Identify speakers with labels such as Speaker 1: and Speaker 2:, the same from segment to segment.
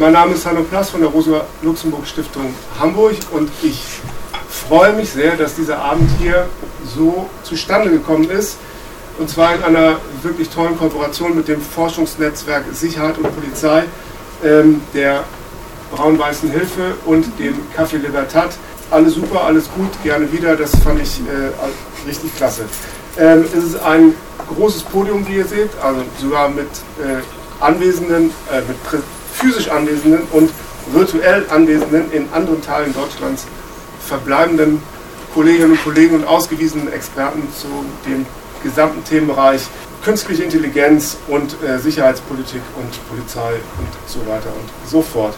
Speaker 1: Mein Name ist Hanno Plass von der Rosa-Luxemburg-Stiftung Hamburg und ich freue mich sehr, dass dieser Abend hier so zustande gekommen ist. Und zwar in einer wirklich tollen Kooperation mit dem Forschungsnetzwerk Sicherheit und Polizei, ähm, der Braun-Weißen Hilfe und dem Café Libertad. Alles super, alles gut, gerne wieder. Das fand ich äh, richtig klasse. Ähm, es ist ein großes Podium, wie ihr seht, also sogar mit äh, Anwesenden, äh, mit physisch Anwesenden und virtuell Anwesenden in anderen Teilen Deutschlands verbleibenden Kolleginnen und Kollegen und ausgewiesenen Experten zu dem gesamten Themenbereich künstliche Intelligenz und äh, Sicherheitspolitik und Polizei und so weiter und so fort.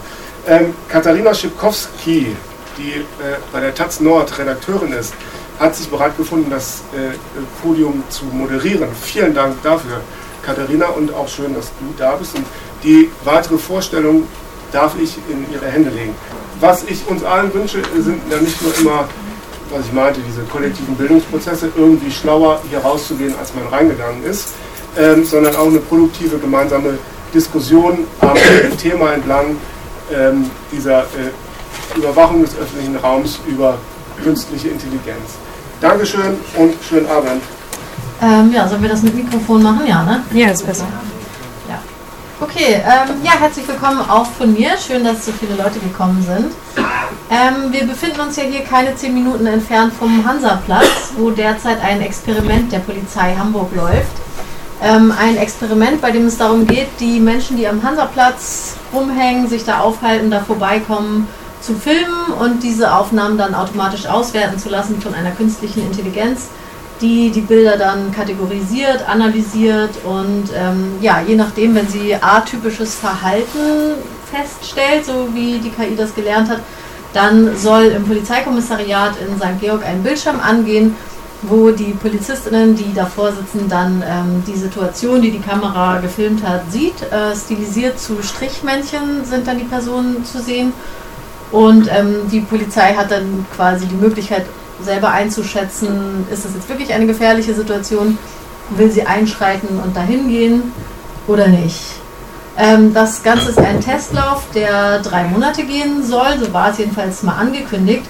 Speaker 1: Ähm, Katharina Schipkowski, die äh, bei der Taz Nord Redakteurin ist, hat sich bereit gefunden, das äh, Podium zu moderieren. Vielen Dank dafür, Katharina, und auch schön, dass du da bist. Und die weitere Vorstellung darf ich in ihre Hände legen. Was ich uns allen wünsche, sind ja nicht nur immer, was ich meinte, diese kollektiven Bildungsprozesse, irgendwie schlauer hier rauszugehen, als man reingegangen ist, ähm, sondern auch eine produktive gemeinsame Diskussion am Thema entlang ähm, dieser äh, Überwachung des öffentlichen Raums über künstliche Intelligenz. Dankeschön und schönen Abend.
Speaker 2: Ähm, ja, sollen wir das mit Mikrofon machen? Ja, ne?
Speaker 3: Ja, ist besser.
Speaker 2: Okay, ähm, ja, herzlich willkommen auch von mir. Schön, dass so viele Leute gekommen sind. Ähm, wir befinden uns ja hier keine zehn Minuten entfernt vom Hansaplatz, wo derzeit ein Experiment der Polizei Hamburg läuft. Ähm, ein Experiment, bei dem es darum geht, die Menschen, die am Hansaplatz rumhängen, sich da aufhalten, da vorbeikommen, zu filmen und diese Aufnahmen dann automatisch auswerten zu lassen von einer künstlichen Intelligenz, die die Bilder dann kategorisiert, analysiert und ähm, ja, je nachdem, wenn sie atypisches Verhalten feststellt, so wie die KI das gelernt hat, dann soll im Polizeikommissariat in St. Georg ein Bildschirm angehen, wo die Polizistinnen, die davor sitzen, dann ähm, die Situation, die die Kamera gefilmt hat, sieht. Äh, stilisiert zu Strichmännchen sind dann die Personen zu sehen und ähm, die Polizei hat dann quasi die Möglichkeit, selber einzuschätzen, ist das jetzt wirklich eine gefährliche Situation, will sie einschreiten und dahin gehen oder nicht. Ähm, das Ganze ist ein Testlauf, der drei Monate gehen soll, so war es jedenfalls mal angekündigt.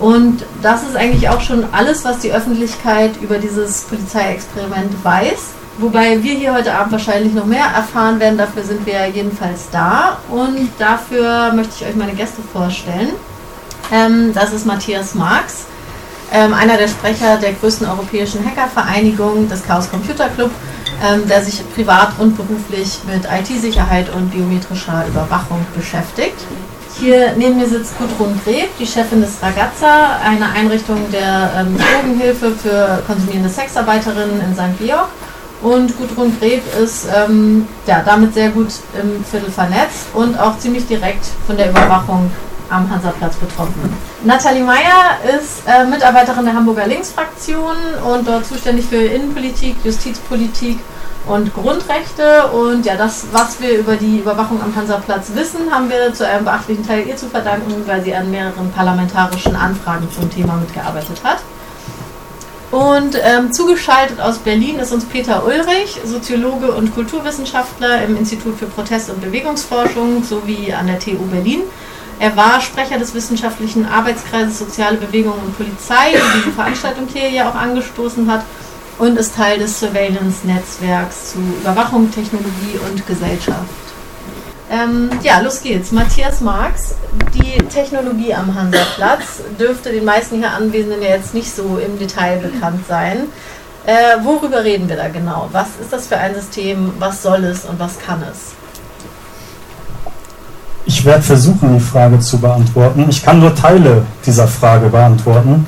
Speaker 2: Und das ist eigentlich auch schon alles, was die Öffentlichkeit über dieses Polizeiexperiment weiß. Wobei wir hier heute Abend wahrscheinlich noch mehr erfahren werden. Dafür sind wir jedenfalls da. Und dafür möchte ich euch meine Gäste vorstellen. Ähm, das ist Matthias Marx, ähm, einer der Sprecher der größten europäischen Hackervereinigung, des Chaos Computer Club, ähm, der sich privat und beruflich mit IT-Sicherheit und biometrischer Überwachung beschäftigt. Hier neben mir sitzt Gudrun Greb, die Chefin des Ragazza, einer Einrichtung der ähm, Drogenhilfe für konsumierende Sexarbeiterinnen in St. Georg. Und Gudrun Greb ist ähm, ja, damit sehr gut im Viertel vernetzt und auch ziemlich direkt von der Überwachung am Hansaplatz betroffen. Nathalie Meyer ist äh, Mitarbeiterin der Hamburger Linksfraktion und dort zuständig für Innenpolitik, Justizpolitik und Grundrechte. Und ja, das, was wir über die Überwachung am Hansaplatz wissen, haben wir zu einem beachtlichen Teil ihr zu verdanken, weil sie an mehreren parlamentarischen Anfragen zum Thema mitgearbeitet hat. Und ähm, zugeschaltet aus Berlin ist uns Peter Ulrich, Soziologe und Kulturwissenschaftler im Institut für Protest- und Bewegungsforschung sowie an der TU Berlin. Er war Sprecher des wissenschaftlichen Arbeitskreises Soziale Bewegung und Polizei, die diese Veranstaltung hier ja auch angestoßen hat, und ist Teil des Surveillance-Netzwerks zu Überwachung, Technologie und Gesellschaft. Ähm, ja, los geht's. Matthias Marx, die Technologie am Hansaplatz dürfte den meisten hier Anwesenden ja jetzt nicht so im Detail bekannt sein. Äh, worüber reden wir da genau? Was ist das für ein System? Was soll es und was kann es?
Speaker 4: Ich werde versuchen, die Frage zu beantworten. Ich kann nur Teile dieser Frage beantworten.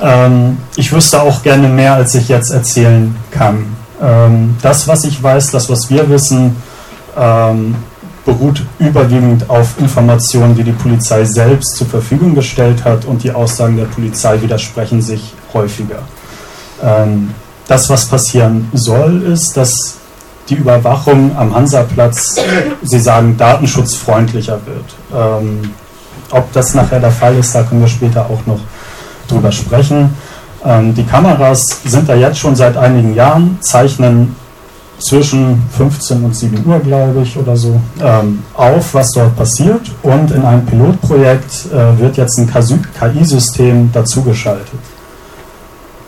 Speaker 4: Ähm, ich wüsste auch gerne mehr, als ich jetzt erzählen kann. Ähm, das, was ich weiß, das, was wir wissen, ähm, beruht überwiegend auf Informationen, die die Polizei selbst zur Verfügung gestellt hat und die Aussagen der Polizei widersprechen sich häufiger. Ähm, das, was passieren soll, ist, dass die Überwachung am Hansaplatz, Sie sagen, datenschutzfreundlicher wird. Ähm, ob das nachher der Fall ist, da können wir später auch noch drüber sprechen. Ähm, die Kameras sind da jetzt schon seit einigen Jahren, zeichnen zwischen 15 und 7 Uhr, glaube ich, oder so, ähm, auf, was dort passiert. Und in einem Pilotprojekt äh, wird jetzt ein KI-System dazugeschaltet.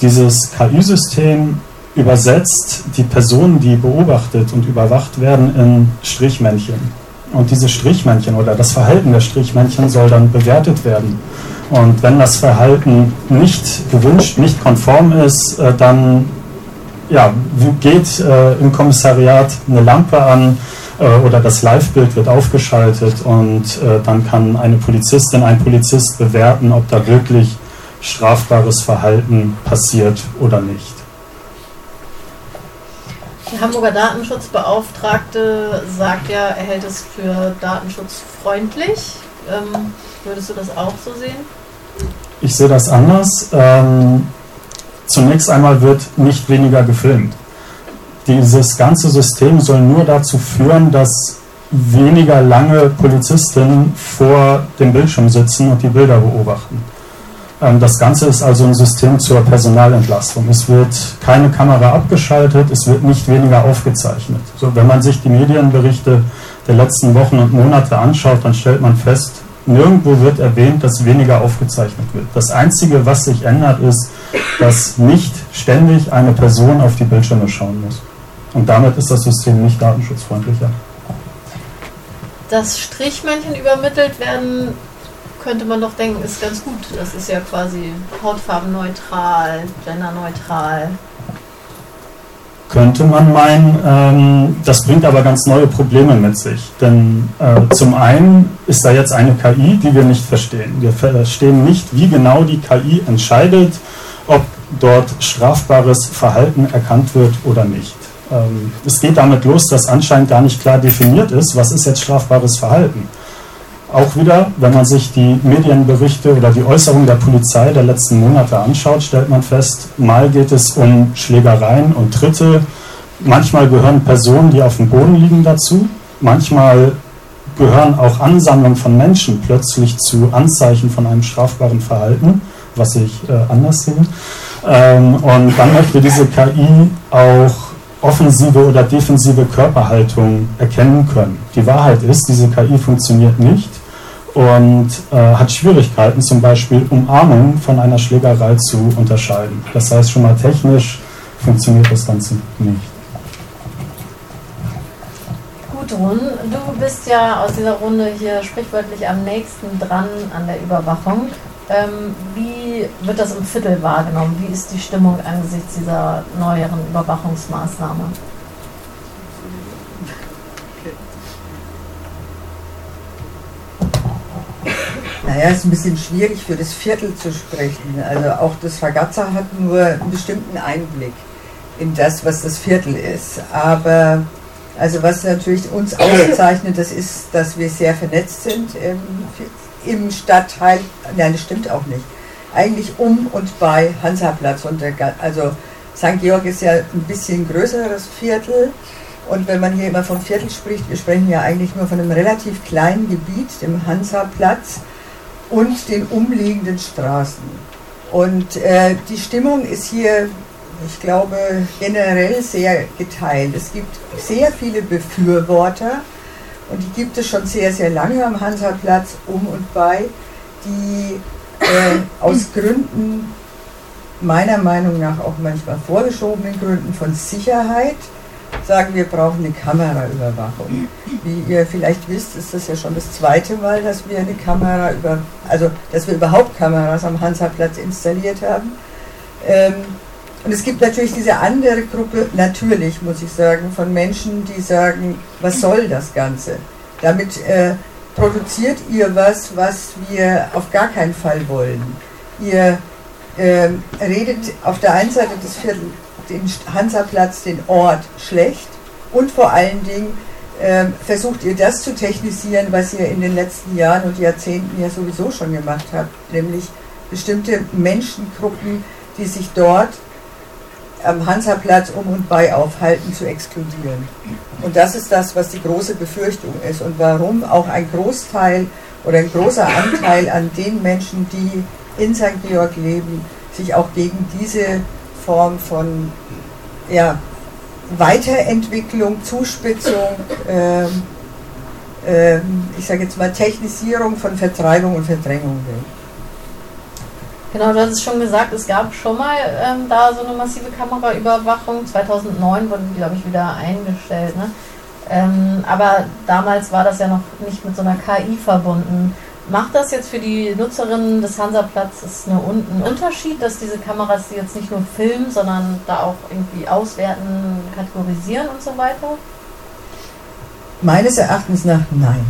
Speaker 4: Dieses KI-System übersetzt die Personen, die beobachtet und überwacht werden, in Strichmännchen. Und diese Strichmännchen oder das Verhalten der Strichmännchen soll dann bewertet werden. Und wenn das Verhalten nicht gewünscht, nicht konform ist, äh, dann ja, geht äh, im Kommissariat eine Lampe an äh, oder das Live-Bild wird aufgeschaltet und dann kann eine Polizistin, ein Polizist bewerten, ob da wirklich strafbares Verhalten passiert oder nicht.
Speaker 2: Die Hamburger Datenschutzbeauftragte sagt ja, er hält es für datenschutzfreundlich. Ähm, würdest du das auch so sehen?
Speaker 4: Ich sehe das anders. Ähm, zunächst einmal wird nicht weniger gefilmt. Dieses ganze System soll nur dazu führen, dass weniger lange Polizisten vor dem Bildschirm sitzen und die Bilder beobachten. Ähm, das Ganze ist also ein System zur Personalentlastung. Es wird keine Kamera abgeschaltet, es wird nicht weniger aufgezeichnet. So, wenn man sich die Medienberichte der letzten Wochen und Monate anschaut, dann stellt man fest, nirgendwo wird erwähnt, dass weniger aufgezeichnet wird. Das Einzige, was sich ändert, ist, dass nicht ständig eine Person auf die Bildschirme schauen muss. Und damit ist das System nicht datenschutzfreundlicher.
Speaker 2: Dass Strichmännchen übermittelt werden, könnte man doch denken, ist ganz gut. Das ist ja quasi hautfarbenneutral, genderneutral.
Speaker 4: Könnte man meinen, ähm, das bringt aber ganz neue Probleme mit sich. Denn äh, zum einen ist da jetzt eine KI, die wir nicht verstehen. Wir verstehen nicht, wie genau die KI entscheidet, ob dort strafbares Verhalten erkannt wird oder nicht. Ähm, es geht damit los, dass anscheinend gar nicht klar definiert ist, was ist jetzt strafbares Verhalten auch wieder, wenn man sich die Medienberichte oder die Äußerungen der Polizei der letzten Monate anschaut, stellt man fest, mal geht es um Schlägereien und Tritte, manchmal gehören Personen, die auf dem Boden liegen, dazu, manchmal gehören auch Ansammlungen von Menschen plötzlich zu Anzeichen von einem strafbaren Verhalten, was ich äh, anders sehe. Ähm, und dann möchte diese KI auch offensive oder defensive Körperhaltung erkennen können. Die Wahrheit ist, diese KI funktioniert nicht und äh, hat Schwierigkeiten, zum Beispiel Umarmung von einer Schlägerei zu unterscheiden. Das heißt, schon mal technisch funktioniert das Ganze nicht.
Speaker 2: Gudrun, du bist ja aus dieser Runde hier sprichwörtlich am nächsten dran an der Überwachung. Ähm, wie wird das im Viertel wahrgenommen? Wie ist die Stimmung angesichts dieser neueren Überwachungsmaßnahme?
Speaker 3: Naja, es ist ein bisschen schwierig für das Viertel zu sprechen. Also auch das Fagazza hat nur einen bestimmten Einblick in das, was das Viertel ist. Aber also was natürlich uns auszeichnet, das ist, dass wir sehr vernetzt sind im, im Stadtteil. Nein, das stimmt auch nicht. Eigentlich um und bei Hansaplatz. Und der, also St. Georg ist ja ein bisschen größeres Viertel. Und wenn man hier immer vom Viertel spricht, wir sprechen ja eigentlich nur von einem relativ kleinen Gebiet, dem Hansaplatz und den umliegenden Straßen. Und äh, die Stimmung ist hier, ich glaube, generell sehr geteilt. Es gibt sehr viele Befürworter und die gibt es schon sehr, sehr lange am Hansaplatz um und bei, die äh, aus Gründen, meiner Meinung nach auch manchmal vorgeschobenen Gründen von Sicherheit, sagen, wir brauchen eine Kameraüberwachung. Wie ihr vielleicht wisst, ist das ja schon das zweite Mal, dass wir eine Kamera über, also dass wir überhaupt Kameras am Hansaplatz installiert haben. Ähm, und es gibt natürlich diese andere Gruppe, natürlich muss ich sagen, von Menschen, die sagen, was soll das Ganze? Damit äh, produziert ihr was, was wir auf gar keinen Fall wollen. Ihr äh, redet auf der einen Seite des Viertel den Hansaplatz, den Ort schlecht und vor allen Dingen äh, versucht ihr das zu technisieren, was ihr in den letzten Jahren und Jahrzehnten ja sowieso schon gemacht habt, nämlich bestimmte Menschengruppen, die sich dort am Hansaplatz um und bei aufhalten, zu exkludieren. Und das ist das, was die große Befürchtung ist und warum auch ein Großteil oder ein großer Anteil an den Menschen, die in St. Georg leben, sich auch gegen diese Form von ja, Weiterentwicklung, Zuspitzung, ähm, ähm, ich sage jetzt mal Technisierung von Vertreibung und Verdrängung will.
Speaker 2: Genau, du hast es schon gesagt, es gab schon mal ähm, da so eine massive Kameraüberwachung. 2009 wurde die, glaube ich, wieder eingestellt. Ne? Ähm, aber damals war das ja noch nicht mit so einer KI verbunden. Macht das jetzt für die Nutzerinnen des Hansaplatzes eine, einen Unterschied, dass diese Kameras die jetzt nicht nur filmen, sondern da auch irgendwie auswerten, kategorisieren und so weiter?
Speaker 3: Meines Erachtens nach nein.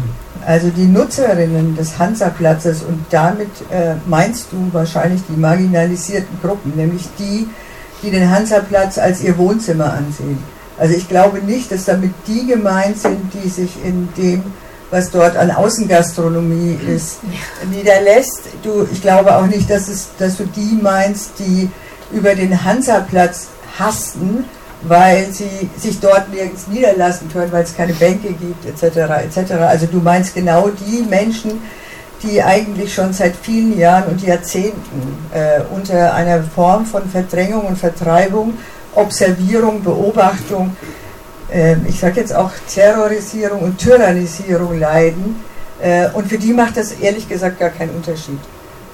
Speaker 3: Also die Nutzerinnen des Hansaplatzes und damit äh, meinst du wahrscheinlich die marginalisierten Gruppen, nämlich die, die den Hansaplatz als ihr Wohnzimmer ansehen. Also ich glaube nicht, dass damit die gemeint sind, die sich in dem, was dort an Außengastronomie ist, niederlässt. Du, ich glaube auch nicht, dass, es, dass du die meinst, die über den Hansaplatz hasten, weil sie sich dort nirgends niederlassen können, weil es keine Bänke gibt, etc. etc. Also du meinst genau die Menschen, die eigentlich schon seit vielen Jahren und Jahrzehnten äh, unter einer Form von Verdrängung und Vertreibung, Observierung, Beobachtung, ich sage jetzt auch Terrorisierung und Tyrannisierung leiden. Äh, und für die macht das ehrlich gesagt gar keinen Unterschied.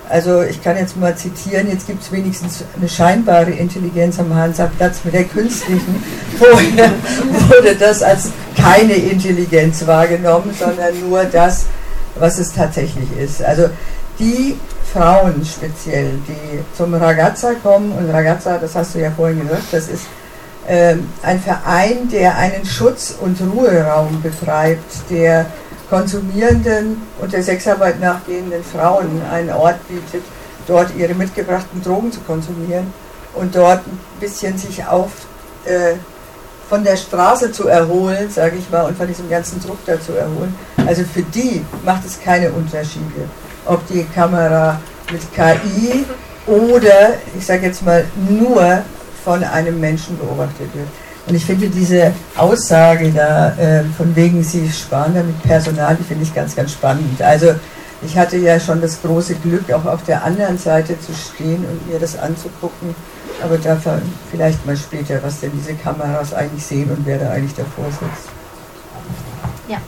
Speaker 3: Also ich kann jetzt mal zitieren, jetzt gibt es wenigstens eine scheinbare Intelligenz am Hansaplatz mit der künstlichen. Vorher wurde das als keine Intelligenz wahrgenommen, sondern nur das, was es tatsächlich ist. Also die Frauen speziell, die zum Ragazza kommen, und Ragazza, das hast du ja vorhin gesagt, das ist ähm, ein Verein, der einen Schutz- und Ruheraum betreibt, der konsumierenden und der Sexarbeit nachgehenden Frauen einen Ort bietet, dort ihre mitgebrachten Drogen zu konsumieren und dort ein bisschen sich auf äh, von der Straße zu erholen, sage ich mal, und von diesem ganzen Druck da zu erholen. Also für die macht es keine Unterschiede, ob die Kamera mit KI oder, ich sage jetzt mal, nur von einem Menschen beobachtet wird. Und ich finde diese Aussage da, äh, von wegen sie sparen damit Personal, die finde ich ganz, ganz spannend. Also ich hatte ja schon das große Glück, auch auf der anderen Seite zu stehen und mir das anzugucken. Aber dafür vielleicht mal später, was denn diese Kameras eigentlich sehen und wer da eigentlich davor sitzt.
Speaker 2: Ja.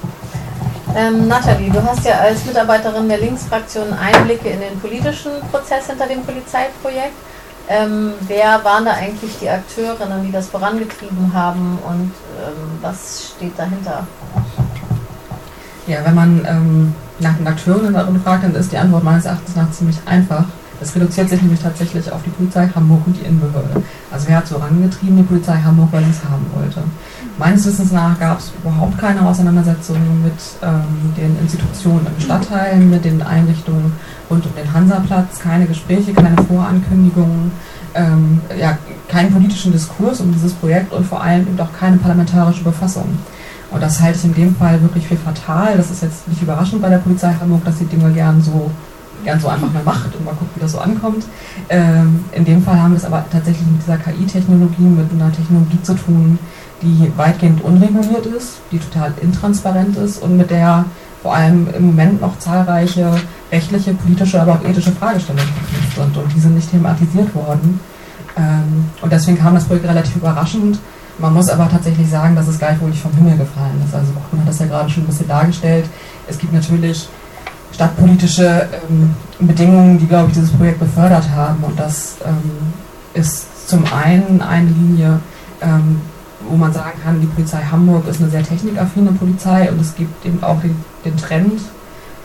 Speaker 2: Ähm, Nathalie, du hast ja als Mitarbeiterin der Linksfraktion Einblicke in den politischen Prozess hinter dem Polizeiprojekt. Ähm, wer waren da eigentlich die Akteurinnen, die das vorangetrieben haben und ähm, was steht dahinter?
Speaker 5: Ja, wenn man ähm, nach den Akteuren darin fragt, dann ist die Antwort meines Erachtens nach ziemlich einfach. Es reduziert sich nämlich tatsächlich auf die Polizei Hamburg und die Innenbehörde. Also wer hat so rangetrieben, die Polizei Hamburg, weil sie es haben wollte. Meines Wissens nach gab es überhaupt keine Auseinandersetzung mit ähm, den Institutionen im Stadtteil, mit den Einrichtungen rund um den Hansaplatz, keine Gespräche, keine Vorankündigungen, ähm, ja, keinen politischen Diskurs um dieses Projekt und vor allem eben auch keine parlamentarische Befassung. Und das halte ich in dem Fall wirklich für fatal. Das ist jetzt nicht überraschend bei der Polizei Hamburg, dass die Dinge gern so gern so einfach mal macht und mal guckt, wie das so ankommt. Ähm, in dem Fall haben wir es aber tatsächlich mit dieser KI-Technologie, mit einer Technologie zu tun, die weitgehend unreguliert ist, die total intransparent ist und mit der vor allem im Moment noch zahlreiche rechtliche, politische, aber auch ethische Fragestellungen sind und die sind nicht thematisiert worden. Ähm, und deswegen kam das Projekt relativ überraschend. Man muss aber tatsächlich sagen, dass es gleichwohl nicht vom Himmel gefallen ist. Also man hat das ja gerade schon ein bisschen dargestellt. Es gibt natürlich stadtpolitische ähm, Bedingungen, die, glaube ich, dieses Projekt befördert haben. Und das ähm, ist zum einen eine Linie, wo man sagen kann, die Polizei Hamburg ist eine sehr technikaffine Polizei und es gibt eben auch den, den Trend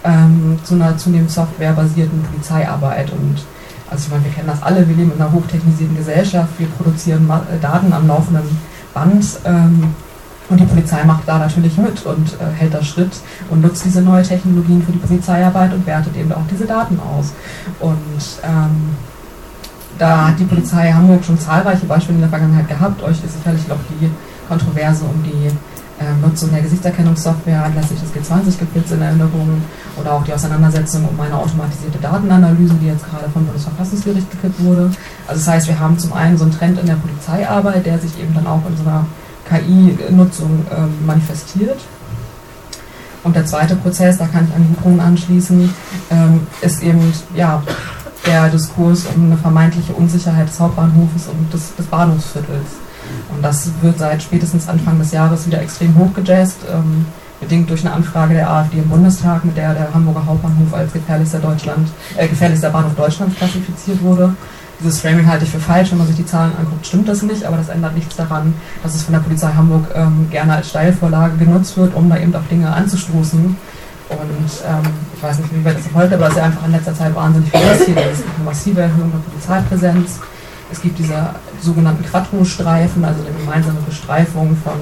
Speaker 5: ähm, zu einer zunehmend softwarebasierten Polizeiarbeit. Und also ich meine, wir kennen das alle, wir leben in einer hochtechnisierten Gesellschaft, wir produzieren äh, Daten am laufenden Band. Ähm, und die Polizei macht da natürlich mit und äh, hält da Schritt und nutzt diese neuen Technologien für die Polizeiarbeit und wertet eben auch diese Daten aus. Und ähm, da hat die Polizei Hamburg schon zahlreiche Beispiele in der Vergangenheit gehabt. Euch ist sicherlich noch die Kontroverse um die äh, Nutzung der Gesichtserkennungssoftware anlässlich des G20-Gipfels in Erinnerung oder auch die Auseinandersetzung um eine automatisierte Datenanalyse, die jetzt gerade vom Bundesverfassungsgericht gekippt wurde. Also das heißt, wir haben zum einen so einen Trend in der Polizeiarbeit, der sich eben dann auch in so einer KI-Nutzung ähm, manifestiert. Und der zweite Prozess, da kann ich an Gudrun anschließen, ähm, ist eben ja, der Diskurs um eine vermeintliche Unsicherheit des Hauptbahnhofes und des, des Bahnhofsviertels. Und das wird seit spätestens Anfang des Jahres wieder extrem hochgejazzt, ähm, bedingt durch eine Anfrage der AfD im Bundestag, mit der der Hamburger Hauptbahnhof als gefährlichster, Deutschland, äh, gefährlichster Bahnhof Deutschlands klassifiziert wurde. Dieses Framing halte ich für falsch, wenn man sich die Zahlen anguckt, stimmt das nicht, aber das ändert nichts daran, dass es von der Polizei Hamburg ähm, gerne als Steilvorlage genutzt wird, um da eben auch Dinge anzustoßen. Und ähm, ich weiß nicht, wie weit das heute, aber es ist einfach in letzter Zeit wahnsinnig viel passiert. Es gibt eine massive Erhöhung der Polizeipräsenz. Es gibt diese sogenannten Quattro-Streifen, also eine gemeinsame Bestreifung von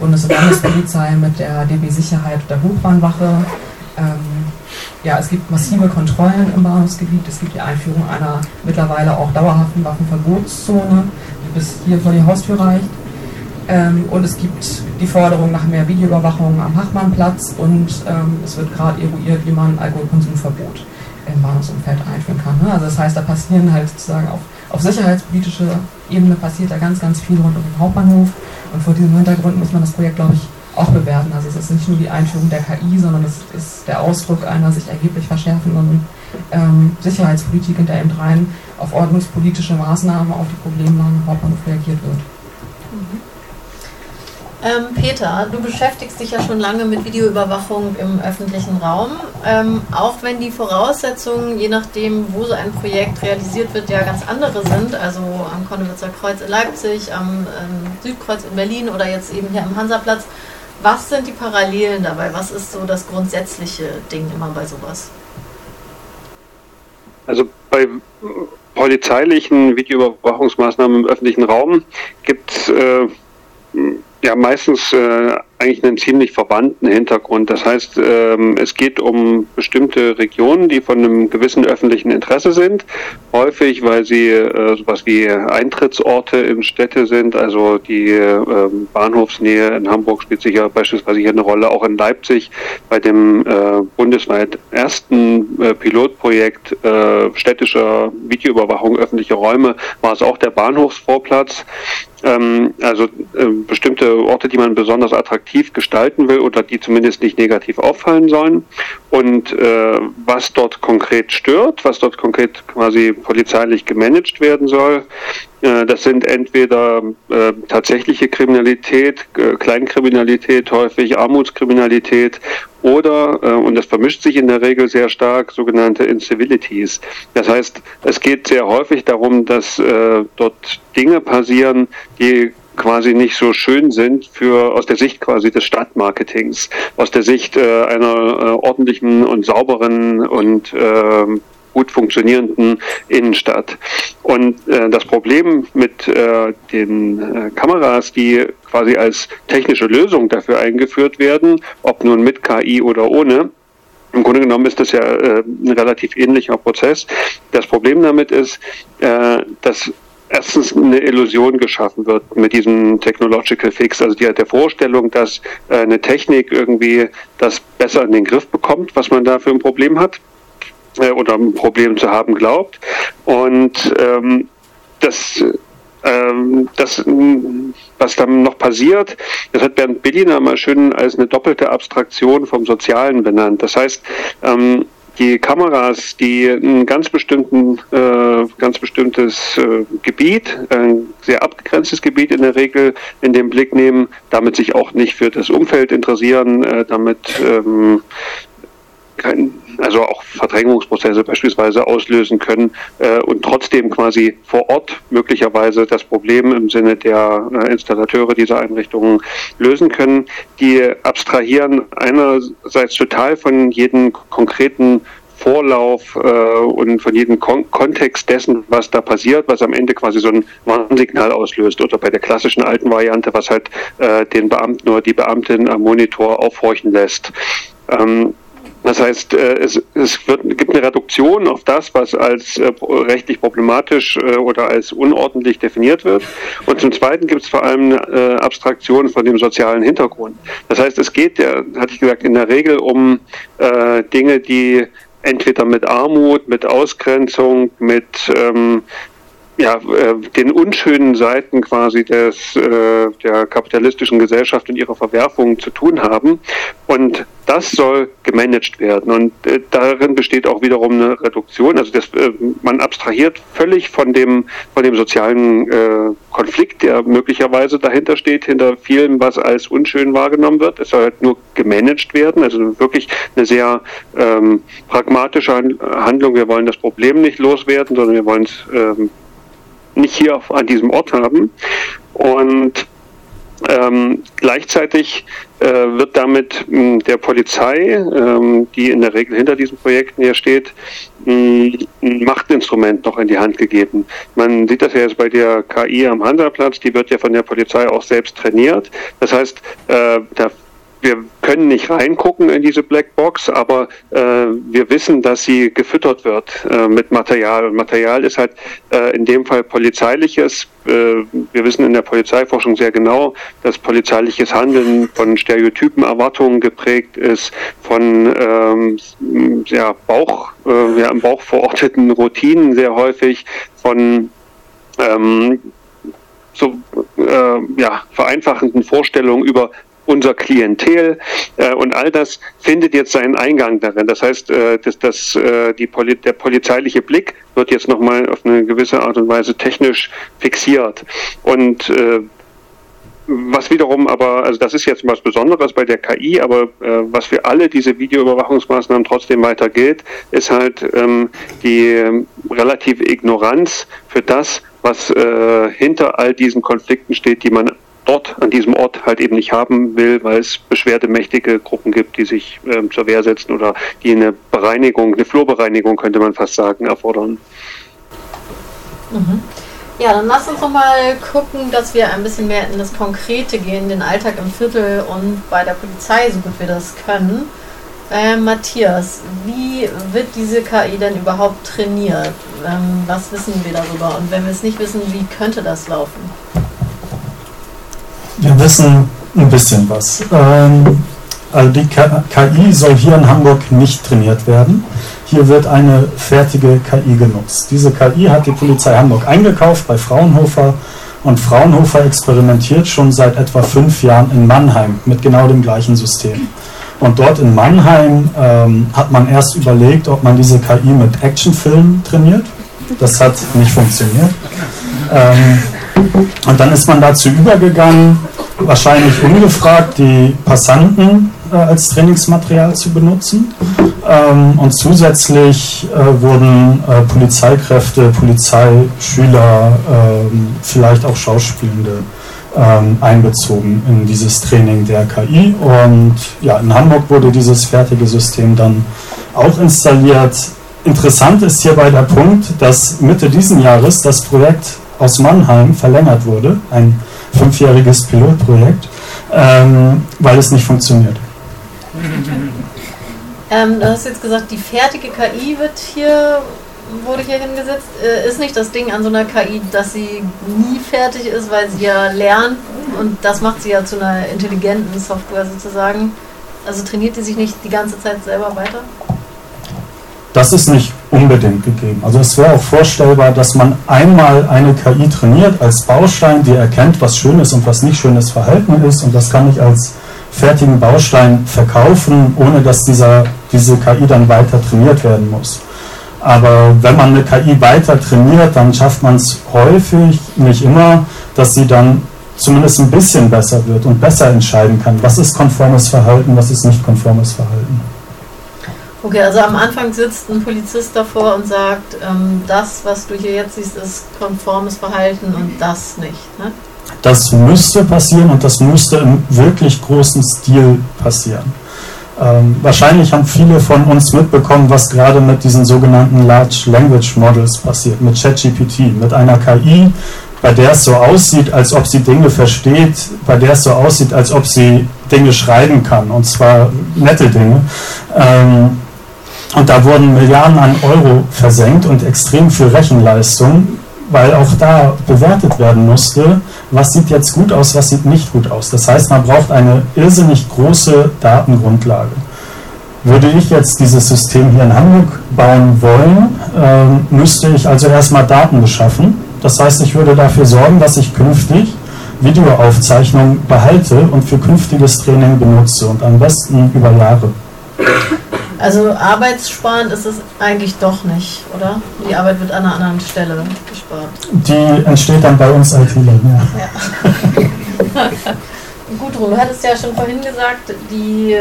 Speaker 5: Bundes- und Landespolizei mit der DB Sicherheit und der Hochbahnwache. Ähm, ja, es gibt massive Kontrollen im Bahnhofsgebiet. Es gibt die Einführung einer mittlerweile auch dauerhaften Waffenverbotszone, die bis hier vor die Haustür reicht. Ähm, und es gibt die Forderung nach mehr Videoüberwachung am Hachmannplatz und ähm, es wird gerade eruiert, wie man Alkoholkonsumverbot im Bahnhofsumfeld einführen kann. Ne? Also das heißt, da passieren halt sozusagen auf, auf sicherheitspolitischer Ebene passiert da ganz, ganz viel rund um den Hauptbahnhof. Und vor diesem Hintergrund muss man das Projekt, glaube ich, auch bewerten. Also es ist nicht nur die Einführung der KI, sondern es ist der Ausdruck einer sich erheblich verschärfenden ähm, Sicherheitspolitik, in der eben rein auf ordnungspolitische Maßnahmen auf die Problemlage im Hauptbahnhof reagiert wird.
Speaker 2: Ähm, Peter, du beschäftigst dich ja schon lange mit Videoüberwachung im öffentlichen Raum. Ähm, auch wenn die Voraussetzungen, je nachdem, wo so ein Projekt realisiert wird, ja ganz andere sind, also am Konnewitzer Kreuz in Leipzig, am ähm, Südkreuz in Berlin oder jetzt eben hier am Hansaplatz, was sind die Parallelen dabei? Was ist so das grundsätzliche Ding immer bei sowas?
Speaker 6: Also bei polizeilichen Videoüberwachungsmaßnahmen im öffentlichen Raum gibt es äh, ja, meistens äh, eigentlich einen ziemlich verwandten Hintergrund. Das heißt, ähm, es geht um bestimmte Regionen, die von einem gewissen öffentlichen Interesse sind. Häufig, weil sie äh, sowas wie Eintrittsorte in Städte sind. Also die äh, Bahnhofsnähe in Hamburg spielt sicher beispielsweise hier eine Rolle. Auch in Leipzig bei dem äh, bundesweit ersten äh, Pilotprojekt städtischer Videoüberwachung öffentlicher Räume war es auch der Bahnhofsvorplatz. Ähm, also bestimmte Orte, die man besonders attraktiv gestalten will oder die zumindest nicht negativ auffallen sollen. Und äh, was dort konkret stört, was dort konkret quasi polizeilich gemanagt werden soll, äh, das sind entweder äh, tatsächliche Kriminalität, äh, Kleinkriminalität, häufig Armutskriminalität oder, äh, und das vermischt sich in der Regel sehr stark, sogenannte Incivilities. Das heißt, es geht sehr häufig darum, dass äh, dort Dinge passieren, die quasi nicht so schön sind für aus der Sicht quasi des Stadtmarketings, aus der Sicht äh, einer äh, ordentlichen und sauberen und äh, gut funktionierenden Innenstadt. Und äh, das Problem mit äh, den äh, Kameras, die quasi als technische Lösung dafür eingeführt werden, ob nun mit KI oder ohne, im Grunde genommen ist das ja äh, ein relativ ähnlicher Prozess. Das Problem damit ist, äh, dass erstens eine Illusion geschaffen wird mit diesem Technological Fix, also die, der Vorstellung, dass äh, eine Technik irgendwie das besser in den Griff bekommt, was man da für ein Problem hat äh, oder ein Problem zu haben glaubt. Und ähm, das ähm, das, was dann noch passiert, das hat Bernd Billiner mal schön als eine doppelte Abstraktion vom Sozialen benannt. Das heißt, ähm, die Kameras, die ein ganz bestimmten, äh, ganz bestimmtes äh, Gebiet, ein sehr abgegrenztes Gebiet in der Regel in den Blick nehmen, damit sich auch nicht für das Umfeld interessieren, äh, damit ähm, also auch Verdrängungsprozesse beispielsweise auslösen können äh, und trotzdem quasi vor Ort möglicherweise das Problem im Sinne der äh, Installateure dieser Einrichtungen lösen können. Die abstrahieren einerseits total von jedem konkreten Vorlauf äh, und von jedem Kon Kontext dessen, was da passiert, was am Ende quasi so ein Warnsignal auslöst oder bei der klassischen alten Variante, was halt äh, den Beamten oder die Beamtin am Monitor aufhorchen lässt. Ähm, das heißt, äh, es, es wird, gibt eine Reduktion auf das, was als äh, rechtlich problematisch äh, oder als unordentlich definiert wird. Und zum Zweiten gibt es vor allem eine Abstraktion von dem sozialen Hintergrund. Das heißt, es geht ja, hatte ich gesagt, in der Regel um Dinge, die entweder mit Armut, mit Ausgrenzung, mit ähm, ja, äh, den unschönen Seiten quasi des, äh, der kapitalistischen Gesellschaft und ihrer Verwerfungen zu tun haben. Und das soll gemanagt werden. Und äh, darin besteht auch wiederum eine Reduktion. Also das, äh, man abstrahiert völlig von dem, von dem sozialen äh, Konflikt, der möglicherweise dahinter steht, hinter vielem, was als unschön wahrgenommen wird. Es soll halt nur gemanagt werden. Also wirklich eine sehr ähm, pragmatische Handlung. Wir wollen das Problem nicht loswerden, sondern wir wollen es ähm, nicht hier auf, an diesem Ort haben. Und ähm, gleichzeitig äh, wird damit mh, hm, der Polizei, ähm, die in der Regel hinter diesen Projekten hier steht, hm, ein Machtinstrument noch in die Hand gegeben. Man sieht das ja jetzt bei der KI am Hansaplatz, die wird ja von der Polizei auch selbst trainiert. Das heißt, äh, da wir können nicht reingucken in diese Blackbox, aber äh, wir wissen, dass sie gefüttert wird äh, mit Material. Und Material ist halt äh, in dem Fall polizeiliches. Äh, wir wissen in der Polizeiforschung sehr genau, dass polizeiliches Handeln von Stereotypen, Erwartungen geprägt ist, von ähm, ja, Bauch, äh, ja, im Bauch verorteten Routinen sehr häufig, von ähm, so äh, ja, vereinfachenden Vorstellungen über unser Klientel äh, und all das findet jetzt seinen Eingang darin. Das heißt, äh, dass, dass äh, die Poli der polizeiliche Blick wird jetzt nochmal auf eine gewisse Art und Weise technisch fixiert. Und äh, was wiederum aber, also das ist jetzt was Besonderes bei der KI, aber äh, was für alle diese Videoüberwachungsmaßnahmen trotzdem weiter gilt, ist halt ähm, die äh, relative Ignoranz für das, was äh, hinter all diesen Konflikten steht, die man dort an diesem Ort halt eben nicht haben will, weil es beschwerdemächtige Gruppen gibt, die sich ähm, zur Wehr setzen oder die eine Bereinigung, eine Flurbereinigung könnte man fast sagen, erfordern.
Speaker 2: Mhm. Ja, dann lass uns noch mal gucken, dass wir ein bisschen mehr in das Konkrete gehen, den Alltag im Viertel und bei der Polizei, so gut wir das können. Äh, Matthias, wie wird diese KI denn überhaupt trainiert? Ähm, was wissen wir darüber? Und wenn wir es nicht wissen, wie könnte das laufen?
Speaker 4: Wir wissen ein bisschen was. Ähm, also die KI soll hier in Hamburg nicht trainiert werden. Hier wird eine fertige KI genutzt. Diese KI hat die Polizei Hamburg eingekauft bei Fraunhofer und Fraunhofer experimentiert schon seit etwa fünf Jahren in Mannheim mit genau dem gleichen System. Und dort in Mannheim ähm, hat man erst überlegt, ob man diese KI mit Actionfilmen trainiert. Das hat nicht funktioniert. Ähm, und dann ist man dazu übergegangen, wahrscheinlich ungefragt die Passanten äh, als Trainingsmaterial zu benutzen. Ähm, und zusätzlich äh, wurden äh, Polizeikräfte, Polizeischüler, ähm, vielleicht auch Schauspielende ähm, einbezogen in dieses Training der KI. Und ja, in Hamburg wurde dieses fertige System dann auch installiert. Interessant ist hierbei der Punkt, dass Mitte diesen Jahres das Projekt aus Mannheim verlängert wurde, ein fünfjähriges Pilotprojekt, ähm, weil es nicht funktioniert.
Speaker 2: Ähm, du hast jetzt gesagt, die fertige KI wird hier, wurde hier hingesetzt. Äh, ist nicht das Ding an so einer KI, dass sie nie fertig ist, weil sie ja lernt und das macht sie ja zu einer intelligenten Software sozusagen. Also trainiert die sich nicht die ganze Zeit selber weiter?
Speaker 4: Das ist nicht unbedingt gegeben. Also es wäre auch vorstellbar, dass man einmal eine KI trainiert als Baustein, die erkennt, was schönes und was nicht schönes Verhalten ist und das kann ich als fertigen Baustein verkaufen, ohne dass dieser, diese KI dann weiter trainiert werden muss. Aber wenn man eine KI weiter trainiert, dann schafft man es häufig, nicht immer, dass sie dann zumindest ein bisschen besser wird und besser entscheiden kann, was ist konformes Verhalten, was ist nicht konformes Verhalten.
Speaker 2: Okay, also am Anfang sitzt ein Polizist davor und sagt, ähm, das, was du hier jetzt siehst, ist konformes Verhalten und das nicht. Ne?
Speaker 4: Das müsste passieren und das müsste im wirklich großen Stil passieren. Ähm, wahrscheinlich haben viele von uns mitbekommen, was gerade mit diesen sogenannten Large Language Models passiert, mit ChatGPT, mit einer KI, bei der es so aussieht, als ob sie Dinge versteht, bei der es so aussieht, als ob sie Dinge schreiben kann, und zwar nette Dinge. Ähm, und da wurden Milliarden an Euro versenkt und extrem viel Rechenleistung, weil auch da bewertet werden musste, was sieht jetzt gut aus, was sieht nicht gut aus. Das heißt, man braucht eine irrsinnig große Datengrundlage. Würde ich jetzt dieses System hier in Hamburg bauen wollen, äh, müsste ich also erstmal Daten beschaffen. Das heißt, ich würde dafür sorgen, dass ich künftig Videoaufzeichnungen behalte und für künftiges Training benutze und am besten über Jahre.
Speaker 2: Also arbeitssparend ist es eigentlich doch nicht, oder? Die Arbeit wird an einer anderen Stelle gespart.
Speaker 4: Die entsteht dann bei uns IT-Lern,
Speaker 2: ja. ja. Gudrun, du hattest ja schon vorhin gesagt, die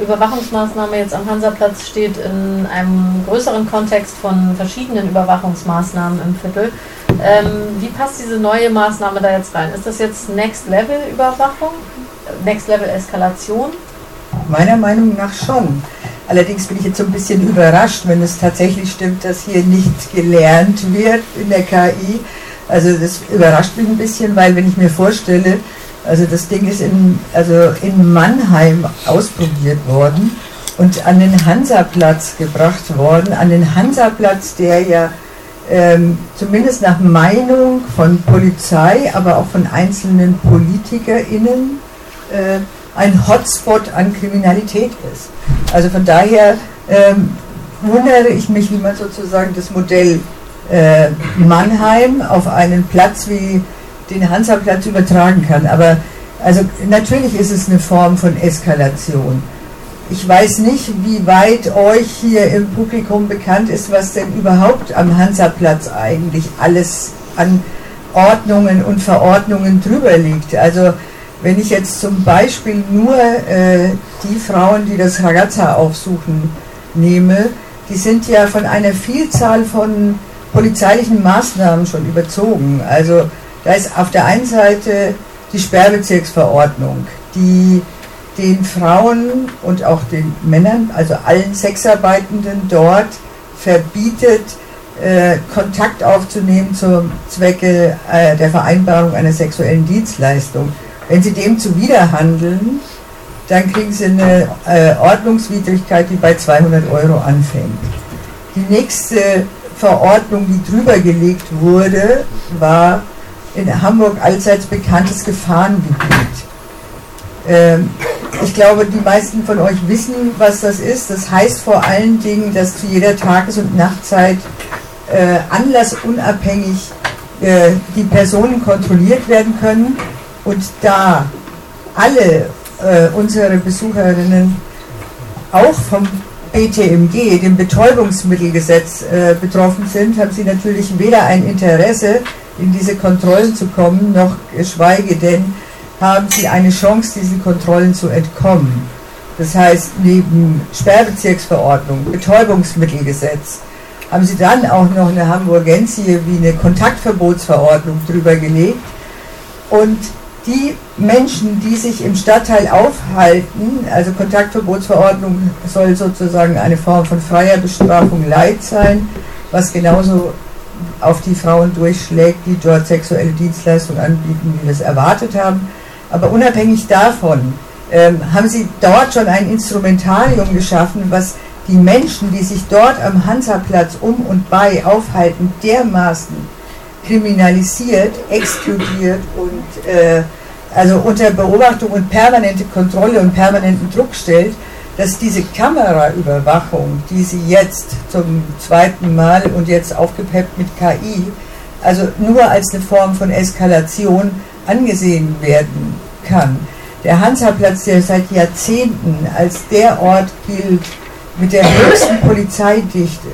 Speaker 2: Überwachungsmaßnahme jetzt am Hansaplatz steht in einem größeren Kontext von verschiedenen Überwachungsmaßnahmen im Viertel. Ähm, wie passt diese neue Maßnahme da jetzt rein? Ist das jetzt Next Level Überwachung? Next Level Eskalation?
Speaker 3: Meiner Meinung nach schon. Allerdings bin ich jetzt so ein bisschen überrascht, wenn es tatsächlich stimmt, dass hier nicht gelernt wird in der KI. Also das überrascht mich ein bisschen, weil wenn ich mir vorstelle, also das Ding ist in, also in Mannheim ausprobiert worden und an den Hansaplatz gebracht worden. An den Hansaplatz, der ja ähm, zumindest nach Meinung von Polizei, aber auch von einzelnen PolitikerInnen äh, ein Hotspot an Kriminalität ist. Also von daher ähm, wundere ich mich, wie man sozusagen das Modell äh, Mannheim auf einen Platz wie den Hansaplatz übertragen kann. Aber also natürlich ist es eine Form von Eskalation. Ich weiß nicht, wie weit euch hier im Publikum bekannt ist, was denn überhaupt am Hansaplatz eigentlich alles an Ordnungen und Verordnungen drüber liegt. Also wenn ich jetzt zum Beispiel nur äh, die Frauen, die das Ragazza aufsuchen, nehme, die sind ja von einer Vielzahl von polizeilichen Maßnahmen schon überzogen. Also da ist auf der einen Seite die Sperrbezirksverordnung, die den Frauen und auch den Männern, also allen Sexarbeitenden dort verbietet, äh, Kontakt aufzunehmen zum Zwecke äh, der Vereinbarung einer sexuellen Dienstleistung. Wenn sie dem zuwiderhandeln, dann kriegen sie eine äh, Ordnungswidrigkeit, die bei 200 Euro anfängt. Die nächste Verordnung, die drüber gelegt wurde, war in Hamburg allseits bekanntes Gefahrengebiet. Ähm, ich glaube, die meisten von euch wissen, was das ist. Das heißt vor allen Dingen, dass zu jeder Tages- und Nachtzeit äh, anlassunabhängig äh, die Personen kontrolliert werden können. Und da alle äh, unsere Besucherinnen auch vom BTMG, dem Betäubungsmittelgesetz, äh, betroffen sind, haben sie natürlich weder ein Interesse, in diese Kontrollen zu kommen, noch geschweige denn haben sie eine Chance, diesen Kontrollen zu entkommen. Das heißt, neben Sperrbezirksverordnung, Betäubungsmittelgesetz, haben sie dann auch noch eine Hamburgensie wie eine Kontaktverbotsverordnung drüber gelegt. Und die Menschen, die sich im Stadtteil aufhalten, also Kontaktverbotsverordnung soll sozusagen eine Form von freier Bestrafung Leid sein, was genauso auf die Frauen durchschlägt, die dort sexuelle Dienstleistungen anbieten, wie wir es erwartet haben. Aber unabhängig davon ähm, haben sie dort schon ein Instrumentarium geschaffen, was die Menschen, die sich dort am Hansaplatz um und bei aufhalten, dermaßen kriminalisiert, exkludiert und äh, also unter Beobachtung und permanente Kontrolle und permanenten Druck stellt, dass diese Kameraüberwachung, die sie jetzt zum zweiten Mal und jetzt aufgepeppt mit KI, also nur als eine Form von Eskalation angesehen werden kann. Der Hansaplatz, der seit Jahrzehnten als der Ort gilt mit der höchsten Polizeidichte,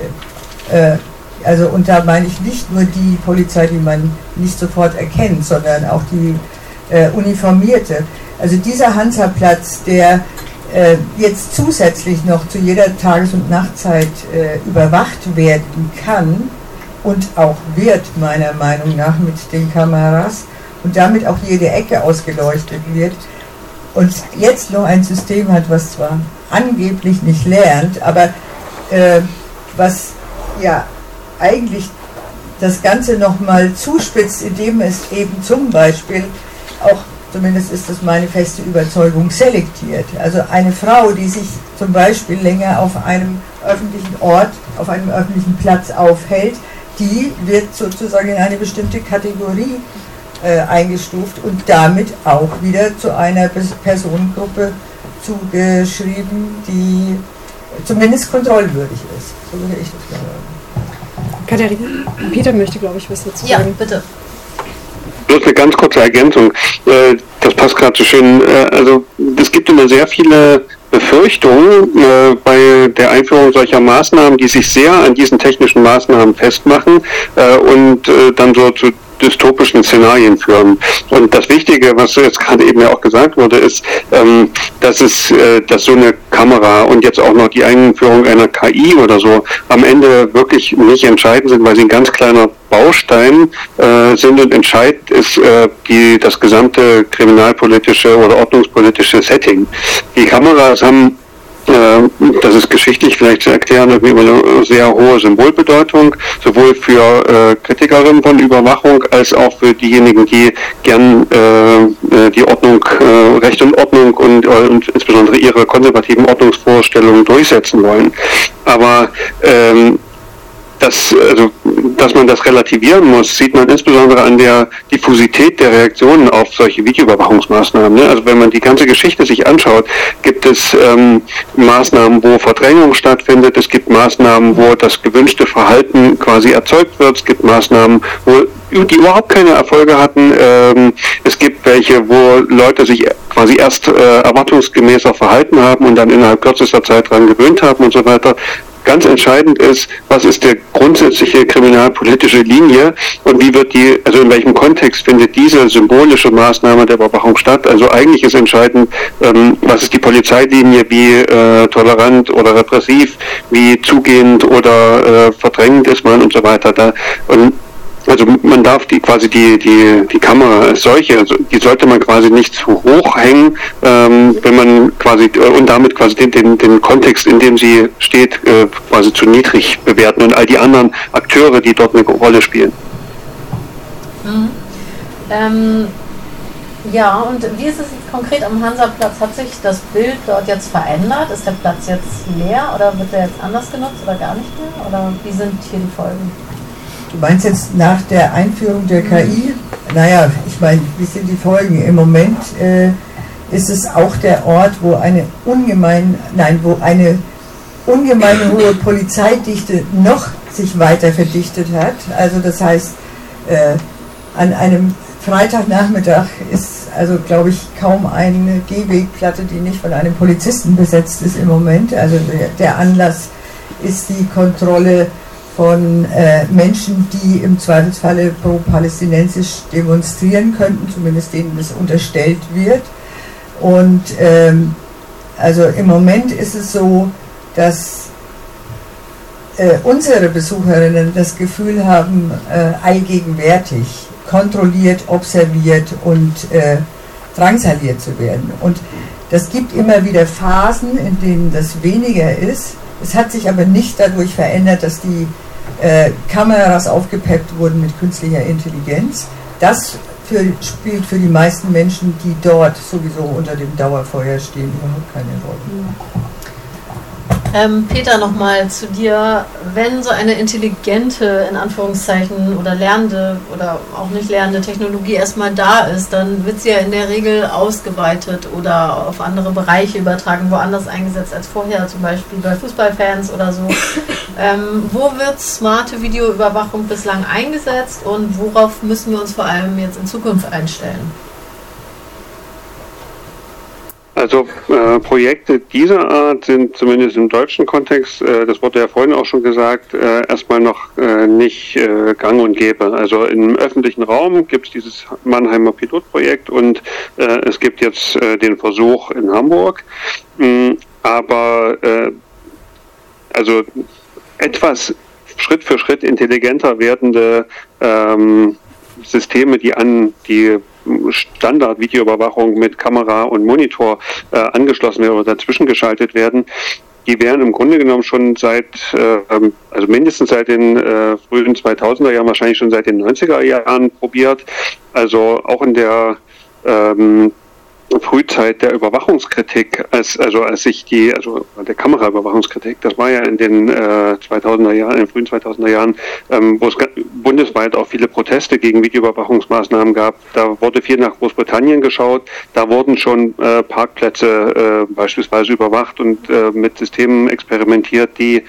Speaker 3: äh, also und da meine ich nicht nur die Polizei, die man nicht sofort erkennt, sondern auch die äh, uniformierte. Also dieser Hansaplatz, der äh, jetzt zusätzlich noch zu jeder Tages- und Nachtzeit äh, überwacht werden kann und auch wird, meiner Meinung nach, mit den Kameras und damit auch jede Ecke ausgeleuchtet wird und jetzt noch ein System hat, was zwar angeblich nicht lernt, aber äh, was ja eigentlich das Ganze nochmal zuspitzt, indem es eben zum Beispiel auch zumindest ist das meine feste Überzeugung, selektiert. Also eine Frau, die sich zum Beispiel länger auf einem öffentlichen Ort, auf einem öffentlichen Platz aufhält, die wird sozusagen in eine bestimmte Kategorie äh, eingestuft und damit auch wieder zu einer Personengruppe zugeschrieben, die zumindest kontrollwürdig ist. So würde ich das
Speaker 4: sagen.
Speaker 7: Katharina, Peter möchte, glaube ich, was dazu
Speaker 2: Ja,
Speaker 7: sagen.
Speaker 2: bitte.
Speaker 6: Bloß eine ganz kurze Ergänzung. Äh, Das passt gerade so schön. Äh, Also es gibt immer sehr viele Befürchtungen äh, bei der Einführung solcher Maßnahmen, die sich sehr an diesen technischen Maßnahmen festmachen äh, und äh, dann so zu dystopischen Szenarien führen. Und das Wichtige, was jetzt gerade eben ja auch gesagt wurde, ist, ähm, dass es, äh, dass so eine Kamera und jetzt auch noch die Einführung einer KI oder so am Ende wirklich nicht entscheidend sind, weil sie ein ganz kleiner Baustein äh, sind und entscheidend ist äh, die, das gesamte kriminalpolitische oder ordnungspolitische Setting. Die Kameras haben das ist geschichtlich vielleicht zu erklären, immer eine sehr hohe Symbolbedeutung, sowohl für äh, Kritikerinnen von Überwachung als auch für diejenigen, die gern äh, äh, die Ordnung, äh, Recht und Ordnung und, äh, und insbesondere ihre konservativen Ordnungsvorstellungen durchsetzen wollen. Aber ähm, das, also, dass man das relativieren muss, sieht man insbesondere an der Diffusität der Reaktionen auf solche Videoüberwachungsmaßnahmen. Ne? Also wenn man die ganze Geschichte sich anschaut, gibt es ähm, Maßnahmen, wo Verdrängung stattfindet, es gibt Maßnahmen, wo das gewünschte Verhalten quasi erzeugt wird, es gibt Maßnahmen, wo die überhaupt keine Erfolge hatten. Ähm, es gibt welche, wo Leute sich quasi erst äh, erwartungsgemäßer verhalten haben und dann innerhalb kürzester Zeit daran gewöhnt haben und so weiter. Ganz entscheidend ist, was ist der grundsätzliche kriminalpolitische Linie und wie wird die, also in welchem Kontext findet diese symbolische Maßnahme der Überwachung statt? Also eigentlich ist entscheidend, ähm, was ist die Polizeilinie, wie äh, tolerant oder repressiv, wie zugehend oder äh, verdrängend ist man und so weiter. Da, und also man darf die quasi die die die Kamera als solche, also die sollte man quasi nicht zu hoch hängen, ähm, wenn man quasi äh, und damit quasi den, den den Kontext, in dem sie steht, äh, quasi zu niedrig bewerten und all die anderen Akteure, die dort eine Rolle spielen.
Speaker 2: Ähm, ja, und wie ist es jetzt konkret am Hansaplatz? Hat sich das Bild dort jetzt verändert? Ist der Platz jetzt leer oder wird der jetzt anders genutzt oder gar nicht mehr? Oder wie sind hier die Folgen?
Speaker 3: Du meinst jetzt nach der Einführung der KI? Naja, ich meine, wie sind die Folgen? Im Moment äh, ist es auch der Ort, wo eine ungemein, nein, wo eine ungemein hohe Polizeidichte noch sich weiter verdichtet hat. Also das heißt, äh, an einem Freitagnachmittag ist also, glaube ich, kaum eine Gehwegplatte, die nicht von einem Polizisten besetzt ist im Moment. Also der, der Anlass ist die Kontrolle von äh, Menschen, die im Zweifelsfalle pro-palästinensisch demonstrieren könnten, zumindest denen das unterstellt wird. Und ähm, also im Moment ist es so, dass äh, unsere Besucherinnen das Gefühl haben, äh, allgegenwärtig, kontrolliert, observiert und äh, drangsaliert zu werden. Und das gibt immer wieder Phasen, in denen das weniger ist. Es hat sich aber nicht dadurch verändert, dass die äh, Kameras aufgepeppt wurden mit künstlicher Intelligenz. Das für, spielt für die meisten Menschen, die dort sowieso unter dem Dauerfeuer stehen, überhaupt keine Rolle.
Speaker 2: Ähm, Peter, nochmal zu dir. Wenn so eine intelligente, in Anführungszeichen, oder lernende oder auch nicht lernende Technologie erstmal da ist, dann wird sie ja in der Regel ausgeweitet oder auf andere Bereiche übertragen, woanders eingesetzt als vorher, zum Beispiel bei Fußballfans oder so. Ähm, wo wird smarte Videoüberwachung bislang eingesetzt und worauf müssen wir uns vor allem jetzt in Zukunft einstellen?
Speaker 6: Also äh, Projekte dieser Art sind zumindest im deutschen Kontext, äh, das wurde ja vorhin auch schon gesagt, äh, erstmal noch äh, nicht äh, gang und gäbe. Also im öffentlichen Raum gibt es dieses Mannheimer Pilotprojekt und äh, es gibt jetzt den Versuch in Hamburg. Mm, aber also etwas Schritt für Schritt intelligenter werdende ähm, Systeme, die an die Standard-Videoüberwachung mit Kamera und Monitor äh, angeschlossen werden oder dazwischen geschaltet werden, die werden im Grunde genommen schon seit, äh, also mindestens seit den äh, frühen 2000er Jahren, wahrscheinlich schon seit den 90er Jahren probiert. Also auch in der ähm, Frühzeit der Überwachungskritik, als, also als sich die, also der Kameraüberwachungskritik, das war ja in den äh, 2000er Jahren, in den frühen 2000er Jahren, ähm, wo es bundesweit auch viele Proteste gegen Videoüberwachungsmaßnahmen gab. Da wurde viel nach Großbritannien geschaut. Da wurden schon äh, Parkplätze äh, beispielsweise überwacht und äh, mit Systemen experimentiert, die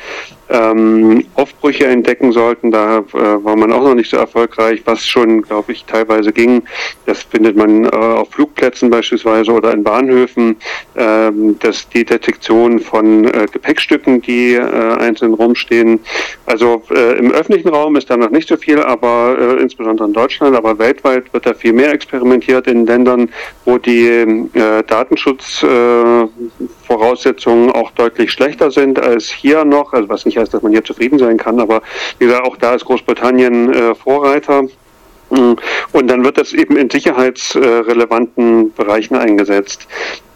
Speaker 6: ähm, Aufbrüche entdecken sollten. Da äh, war man auch noch nicht so erfolgreich, was schon, glaube ich, teilweise ging. Das findet man äh, auf Flugplätzen beispielsweise oder in Bahnhöfen. Ähm, dass die Detektion von äh, Gepäckstücken, die äh, einzeln rumstehen. Also äh, im öffentlichen Raum ist da noch nicht so viel, aber äh, insbesondere in Deutschland, aber weltweit wird da viel mehr experimentiert in Ländern, wo die äh, Datenschutzvoraussetzungen äh, auch deutlich schlechter sind als hier noch. Also was nicht heißt, dass man hier zufrieden sein kann, aber wie gesagt, auch da ist Großbritannien äh, Vorreiter. Mm. Und dann wird das eben in sicherheitsrelevanten Bereichen eingesetzt.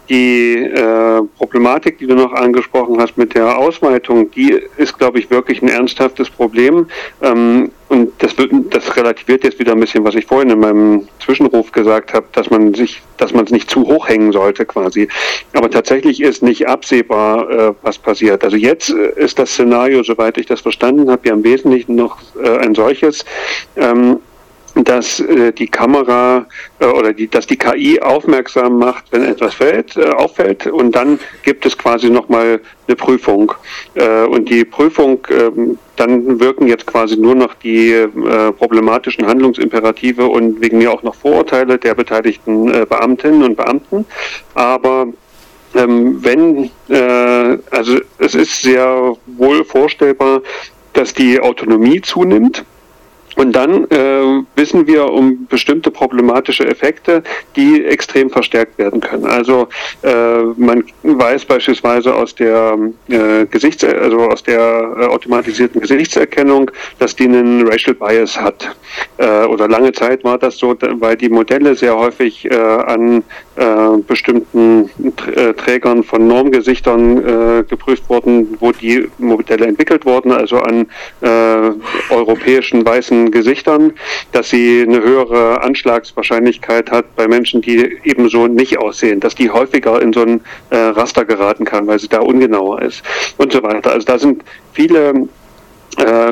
Speaker 6: Die äh, Problematik, die du noch angesprochen hast mit der Ausweitung, die ist, glaube ich, wirklich ein ernsthaftes Problem. Ähm, und das, wird, das relativiert jetzt wieder ein bisschen, was ich vorhin in meinem Zwischenruf gesagt habe, dass man sich, dass man es nicht zu hoch hängen sollte, quasi. Aber tatsächlich ist nicht absehbar, äh, was passiert. Also jetzt äh, ist das Szenario, soweit ich das verstanden habe, ja im Wesentlichen noch äh, ein solches. Ähm, dass äh, die Kamera äh, oder die, dass die KI aufmerksam macht, wenn etwas fällt, äh, auffällt und dann gibt es quasi nochmal eine Prüfung. Äh, und die Prüfung, äh, dann wirken jetzt quasi nur noch die äh, problematischen Handlungsimperative und wegen mir auch noch Vorurteile der beteiligten äh, Beamtinnen und Beamten. Aber ähm, wenn, äh, also es ist sehr wohl vorstellbar, dass die Autonomie zunimmt und dann äh, wissen wir um bestimmte problematische Effekte, die extrem verstärkt werden können. Also äh, man weiß beispielsweise aus der äh, Gesichts also aus der äh, automatisierten Gesichtserkennung, dass die einen Racial Bias hat. Äh, oder lange Zeit war das so, weil die Modelle sehr häufig äh, an bestimmten Trägern von Normgesichtern geprüft wurden, wo die Modelle entwickelt wurden, also an europäischen weißen Gesichtern, dass sie eine höhere Anschlagswahrscheinlichkeit hat bei Menschen, die ebenso nicht aussehen, dass die häufiger in so ein äh, Raster geraten kann, weil sie da ungenauer ist und so weiter. Also da sind viele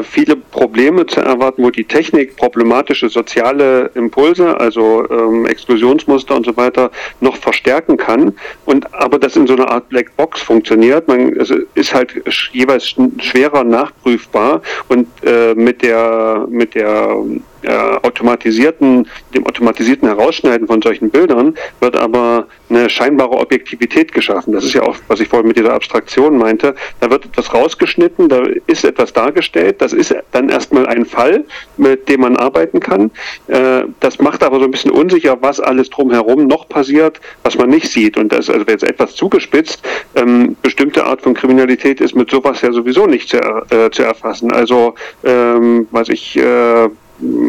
Speaker 6: viele Probleme zu erwarten, wo die Technik problematische soziale Impulse, also ähm, Exklusionsmuster und so weiter, noch verstärken kann. Und aber das in so einer Art Black Box funktioniert. Man es ist halt jeweils schwerer nachprüfbar und äh, mit der mit der äh, automatisierten, dem automatisierten Herausschneiden von solchen Bildern wird aber eine scheinbare Objektivität geschaffen. Das ist ja auch, was ich vorhin mit dieser Abstraktion meinte. Da wird etwas rausgeschnitten, da ist etwas dargestellt. Das ist dann erstmal ein Fall, mit dem man arbeiten kann. Äh, das macht aber so ein bisschen unsicher, was alles drumherum noch passiert, was man nicht sieht. Und das also jetzt etwas zugespitzt. Ähm, bestimmte Art von Kriminalität ist mit sowas ja sowieso nicht zu, äh, zu erfassen. Also, ähm, was ich, äh,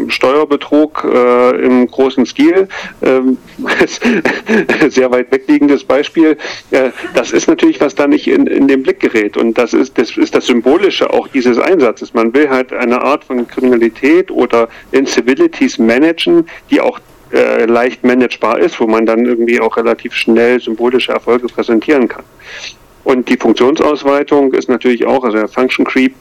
Speaker 6: Steuerbetrug äh, im großen Stil, ähm, sehr weit wegliegendes Beispiel. Äh, das ist natürlich, was da nicht in, in den Blick gerät. Und das ist, das ist das Symbolische auch dieses Einsatzes. Man will halt eine Art von Kriminalität oder Incivilities managen, die auch äh, leicht managebar ist, wo man dann irgendwie auch relativ schnell symbolische Erfolge präsentieren kann. Und die Funktionsausweitung ist natürlich auch, also der Function Creep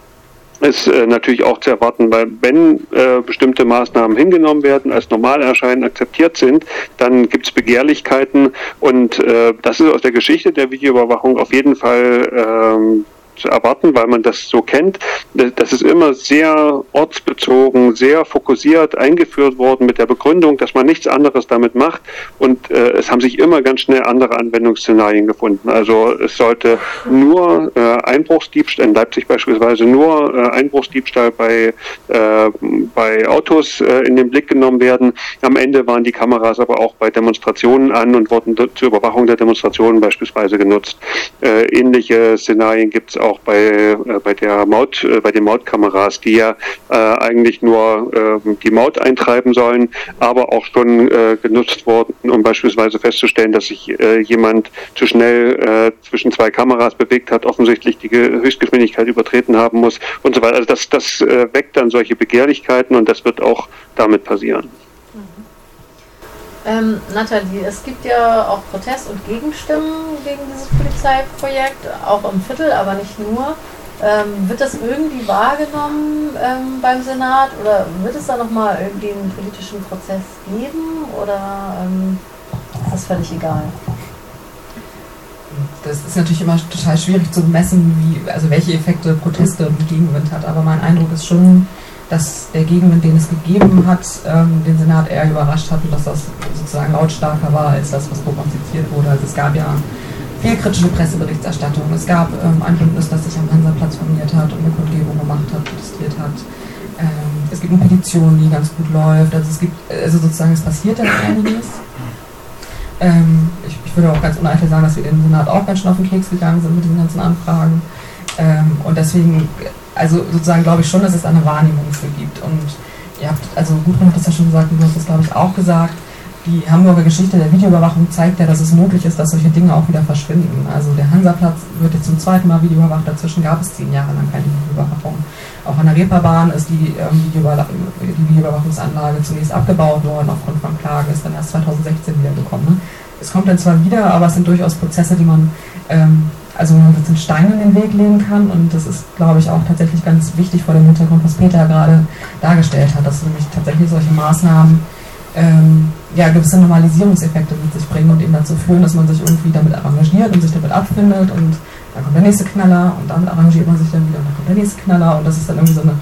Speaker 6: ist äh, natürlich auch zu erwarten, weil wenn äh, bestimmte Maßnahmen hingenommen werden, als normal erscheinen, akzeptiert sind, dann gibt es Begehrlichkeiten. Und äh, das ist aus der Geschichte der Videoüberwachung auf jeden Fall ähm, erwarten, weil man das so kennt. Das ist immer sehr ortsbezogen, sehr fokussiert eingeführt worden mit der Begründung, dass man nichts anderes damit macht. Und äh, es haben sich immer ganz schnell andere Anwendungsszenarien gefunden. Also es sollte nur äh, Einbruchsdiebstahl, in Leipzig beispielsweise nur äh, Einbruchsdiebstahl bei, äh, bei Autos äh, in den Blick genommen werden. Am Ende waren die Kameras aber auch bei Demonstrationen an und wurden zur Überwachung der Demonstrationen beispielsweise genutzt. Äh, ähnliche Szenarien gibt es auch bei, äh, bei der Maut, äh, bei den Mautkameras, die ja äh, eigentlich nur äh, die Maut eintreiben sollen, aber auch schon äh, genutzt wurden, um beispielsweise festzustellen, dass sich äh, jemand zu schnell äh, zwischen zwei Kameras bewegt hat, offensichtlich die Höchstgeschwindigkeit übertreten haben muss und so weiter. Also das, das äh, weckt dann solche Begehrlichkeiten und das wird auch damit passieren.
Speaker 2: Ähm, Nathalie, es gibt ja auch Protest- und Gegenstimmen gegen dieses Polizeiprojekt, auch im Viertel, aber nicht nur. Ähm, wird das irgendwie wahrgenommen ähm, beim Senat oder wird es da nochmal irgendwie einen politischen Prozess geben oder ähm, ist das völlig egal?
Speaker 5: Das ist natürlich immer total schwierig zu messen, wie, also welche Effekte Proteste und Gegenwind hat, aber mein Eindruck ist schon, dass der Gegenwind, den es gegeben hat, ähm, den Senat eher überrascht hat und dass das sozusagen lautstarker war als das, was prognostiziert wurde. Also es gab ja viel kritische Presseberichterstattung. Es gab ähm, ein Bündnis, das sich am Hansaplatz formiert hat und eine Kundgebung gemacht hat, protestiert hat. Ähm, es gibt eine Petition, die ganz gut läuft. Also es gibt, also sozusagen, es passiert dann einiges. Ähm, ich, ich, würde auch ganz uneitel sagen, dass wir dem Senat auch ganz schön auf den Keks gegangen sind mit diesen ganzen Anfragen. Ähm, und deswegen also sozusagen glaube ich schon, dass es eine Wahrnehmung für gibt. Und ihr habt, also Gudrun hat das ja schon gesagt und du hast das glaube ich auch gesagt, die Hamburger Geschichte der Videoüberwachung zeigt ja, dass es möglich ist, dass solche Dinge auch wieder verschwinden. Also der Hansaplatz wird jetzt zum zweiten Mal videoüberwacht, dazwischen gab es zehn Jahre lang keine Videoüberwachung. Auch an der Reeperbahn ist die, ähm, die Videoüberwachungsanlage zunächst abgebaut worden aufgrund von Klagen, ist dann erst 2016 wiedergekommen. Ne? Es kommt dann zwar wieder, aber es sind durchaus Prozesse, die man ähm, also man einen Stein in den Weg legen kann. Und das ist, glaube ich, auch tatsächlich ganz wichtig vor dem Hintergrund, was Peter gerade dargestellt hat, dass nämlich tatsächlich solche Maßnahmen ähm, ja, gewisse Normalisierungseffekte mit sich bringen und eben dazu führen, dass man sich irgendwie damit arrangiert und sich damit abfindet und dann kommt der nächste Knaller und damit arrangiert man sich dann wieder und dann kommt der nächste Knaller und das ist dann irgendwie so eine,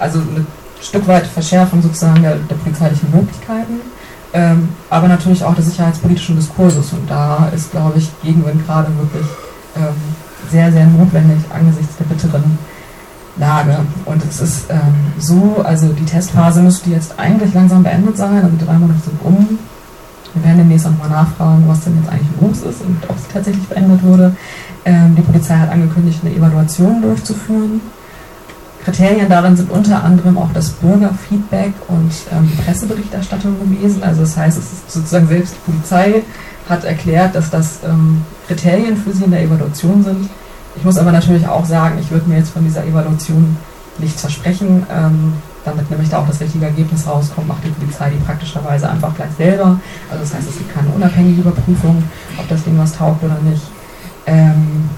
Speaker 5: also eine Stück weit Verschärfung sozusagen der, der polizeilichen Möglichkeiten, ähm, aber natürlich auch des sicherheitspolitischen Diskurses und da ist, glaube ich, Gegenwind gerade wirklich ähm, sehr, sehr notwendig angesichts der bitteren Lage. Und es ist ähm, so, also die Testphase müsste jetzt eigentlich langsam beendet sein, also drei Monate sind um. Wir werden demnächst auch mal nachfragen, was denn jetzt eigentlich los ist und ob es tatsächlich beendet wurde. Ähm, die Polizei hat angekündigt, eine Evaluation durchzuführen. Kriterien darin sind unter anderem auch das Bürgerfeedback und ähm, Presseberichterstattung gewesen. Also das heißt, es ist sozusagen selbst die Polizei hat erklärt, dass das ähm, Kriterien für sie in der Evaluation sind. Ich muss aber natürlich auch sagen, ich würde mir jetzt von dieser Evaluation nichts versprechen. Ähm, damit nämlich da auch das richtige Ergebnis rauskommt, macht die Polizei die praktischerweise einfach gleich selber. Also das heißt, es gibt keine unabhängige Überprüfung, ob das Ding was taugt oder nicht. Ähm,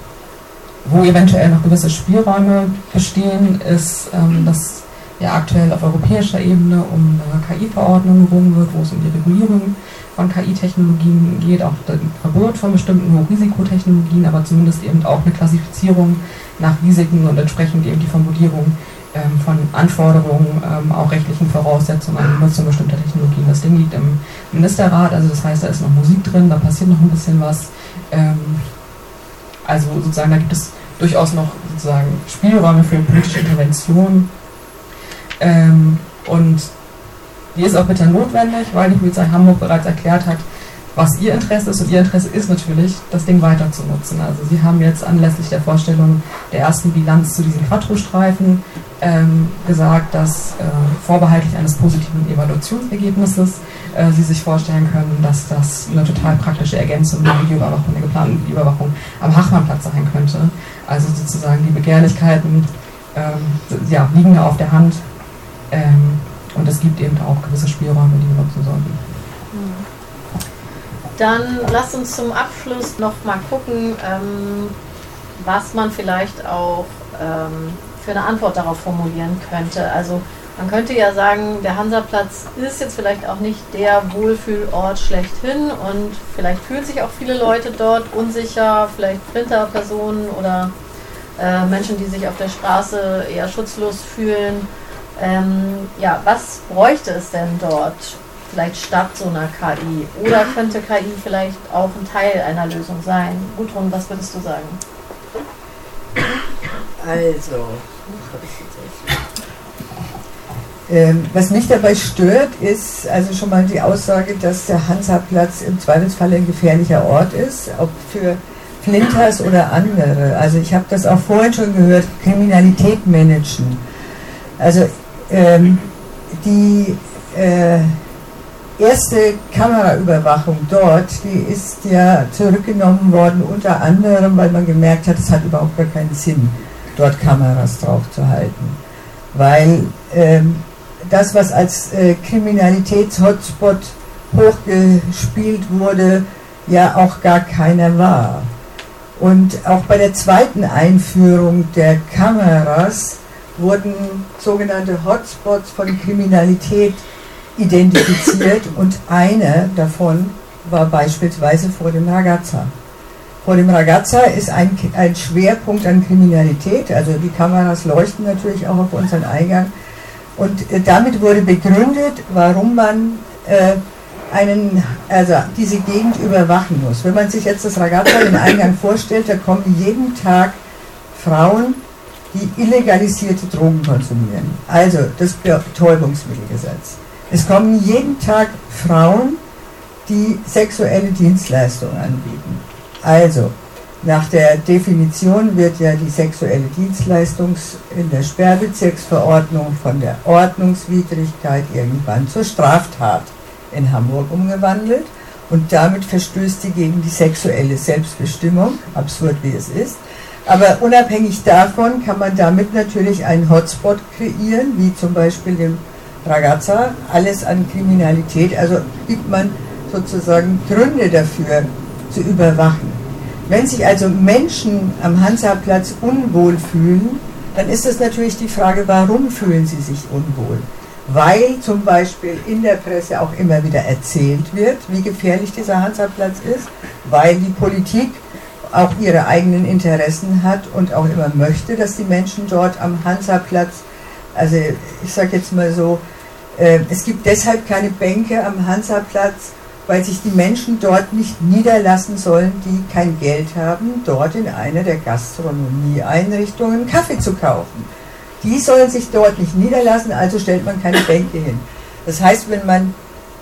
Speaker 5: wo eventuell noch gewisse Spielräume bestehen, ist, ähm, dass ja aktuell auf europäischer Ebene um eine KI-Verordnung gerungen wird, wo es um die Regulierung von KI-Technologien geht, auch das Verbot von bestimmten Hochrisikotechnologien, aber zumindest eben auch eine Klassifizierung nach Risiken und entsprechend eben die Formulierung ähm, von Anforderungen, ähm, auch rechtlichen Voraussetzungen an die Nutzung bestimmter Technologien. Das Ding liegt im Ministerrat, also das heißt, da ist noch Musik drin, da passiert noch ein bisschen was. Ähm, also sozusagen, da gibt es durchaus noch sozusagen Spielräume für politische Intervention. Ähm, und die ist auch bitter notwendig, weil die Polizei Hamburg bereits erklärt hat, was ihr Interesse ist. Und ihr Interesse ist natürlich, das Ding weiter zu nutzen. Also sie haben jetzt anlässlich der Vorstellung der ersten Bilanz zu diesen Quattro-Streifen ähm, gesagt, dass äh, vorbehaltlich eines positiven Evaluationsergebnisses äh, sie sich vorstellen können, dass das eine total praktische Ergänzung der Videoüberwachung, der geplanten Videoüberwachung am Hachmannplatz sein könnte. Also sozusagen die Begehrlichkeiten ähm, ja, liegen da auf der Hand. Ähm, und es gibt eben auch gewisse Spielräume, die wir nutzen sollten.
Speaker 2: Dann lasst uns zum Abschluss noch mal gucken, ähm, was man vielleicht auch ähm, für eine Antwort darauf formulieren könnte. Also man könnte ja sagen, der Hansaplatz ist jetzt vielleicht auch nicht der Wohlfühlort schlechthin und vielleicht fühlen sich auch viele Leute dort unsicher, vielleicht Flinterpersonen oder äh, Menschen, die sich auf der Straße eher schutzlos fühlen. Ähm, ja, was bräuchte es denn dort vielleicht statt so einer KI? Oder könnte KI vielleicht auch ein Teil einer Lösung sein? Gudrun, was würdest du sagen?
Speaker 3: Also, ähm, was mich dabei stört, ist also schon mal die Aussage, dass der Hansaplatz im Zweifelsfall ein gefährlicher Ort ist, ob für Flinters oder andere. Also ich habe das auch vorhin schon gehört, Kriminalität managen. Also ähm, die äh, erste Kameraüberwachung dort, die ist ja zurückgenommen worden, unter anderem, weil man gemerkt hat, es hat überhaupt gar keinen Sinn, dort Kameras drauf zu halten. Weil ähm, das, was als äh, Kriminalitäts-Hotspot hochgespielt wurde, ja auch gar keiner war. Und auch bei der zweiten Einführung der Kameras wurden sogenannte Hotspots von Kriminalität identifiziert und einer davon war beispielsweise vor dem Ragazza. Vor dem Ragazza ist ein, ein Schwerpunkt an Kriminalität, also die Kameras leuchten natürlich auch auf unseren Eingang und äh, damit wurde begründet, warum man äh, einen, also diese Gegend überwachen muss. Wenn man sich jetzt das Ragazza den Eingang vorstellt, da kommen jeden Tag Frauen, die illegalisierte Drogen konsumieren. Also das Betäubungsmittelgesetz. Es kommen jeden Tag Frauen, die sexuelle Dienstleistungen anbieten. Also, nach der Definition wird ja die sexuelle Dienstleistung in der Sperrbezirksverordnung von der Ordnungswidrigkeit irgendwann zur Straftat in Hamburg umgewandelt und damit verstößt sie gegen die sexuelle Selbstbestimmung, absurd wie es ist. Aber unabhängig davon kann man damit natürlich einen Hotspot kreieren, wie zum Beispiel dem Ragazza, alles an Kriminalität, also gibt man sozusagen Gründe dafür zu überwachen. Wenn sich also Menschen am Hansaplatz unwohl fühlen, dann ist es natürlich die Frage, warum fühlen sie sich unwohl? Weil zum Beispiel in der Presse auch immer wieder erzählt wird, wie gefährlich dieser Hansaplatz ist, weil die Politik auch ihre eigenen Interessen hat und auch immer möchte, dass die Menschen dort am Hansaplatz, also ich sage jetzt mal so, äh, es gibt deshalb keine Bänke am Hansaplatz, weil sich die Menschen dort nicht niederlassen sollen, die kein Geld haben, dort in einer der Gastronomieeinrichtungen Kaffee zu kaufen. Die sollen sich dort nicht niederlassen, also stellt man keine Bänke hin. Das heißt, wenn man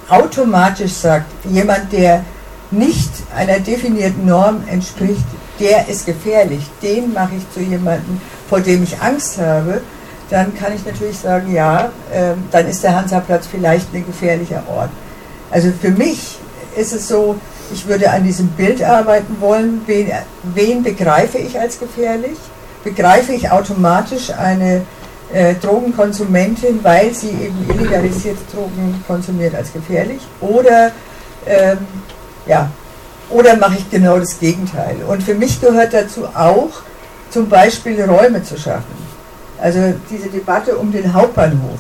Speaker 3: automatisch sagt, jemand, der nicht einer definierten Norm entspricht, der ist gefährlich, den mache ich zu jemandem, vor dem ich Angst habe, dann kann ich natürlich sagen, ja, äh, dann ist der Hansaplatz vielleicht ein gefährlicher Ort. Also für mich ist es so, ich würde an diesem Bild arbeiten wollen, wen, wen begreife ich als gefährlich? Begreife ich automatisch eine äh, Drogenkonsumentin, weil sie eben illegalisierte Drogen konsumiert, als gefährlich? Oder, ähm, ja, oder mache ich genau das Gegenteil? Und für mich gehört dazu auch, zum Beispiel Räume zu schaffen. Also diese Debatte um den Hauptbahnhof.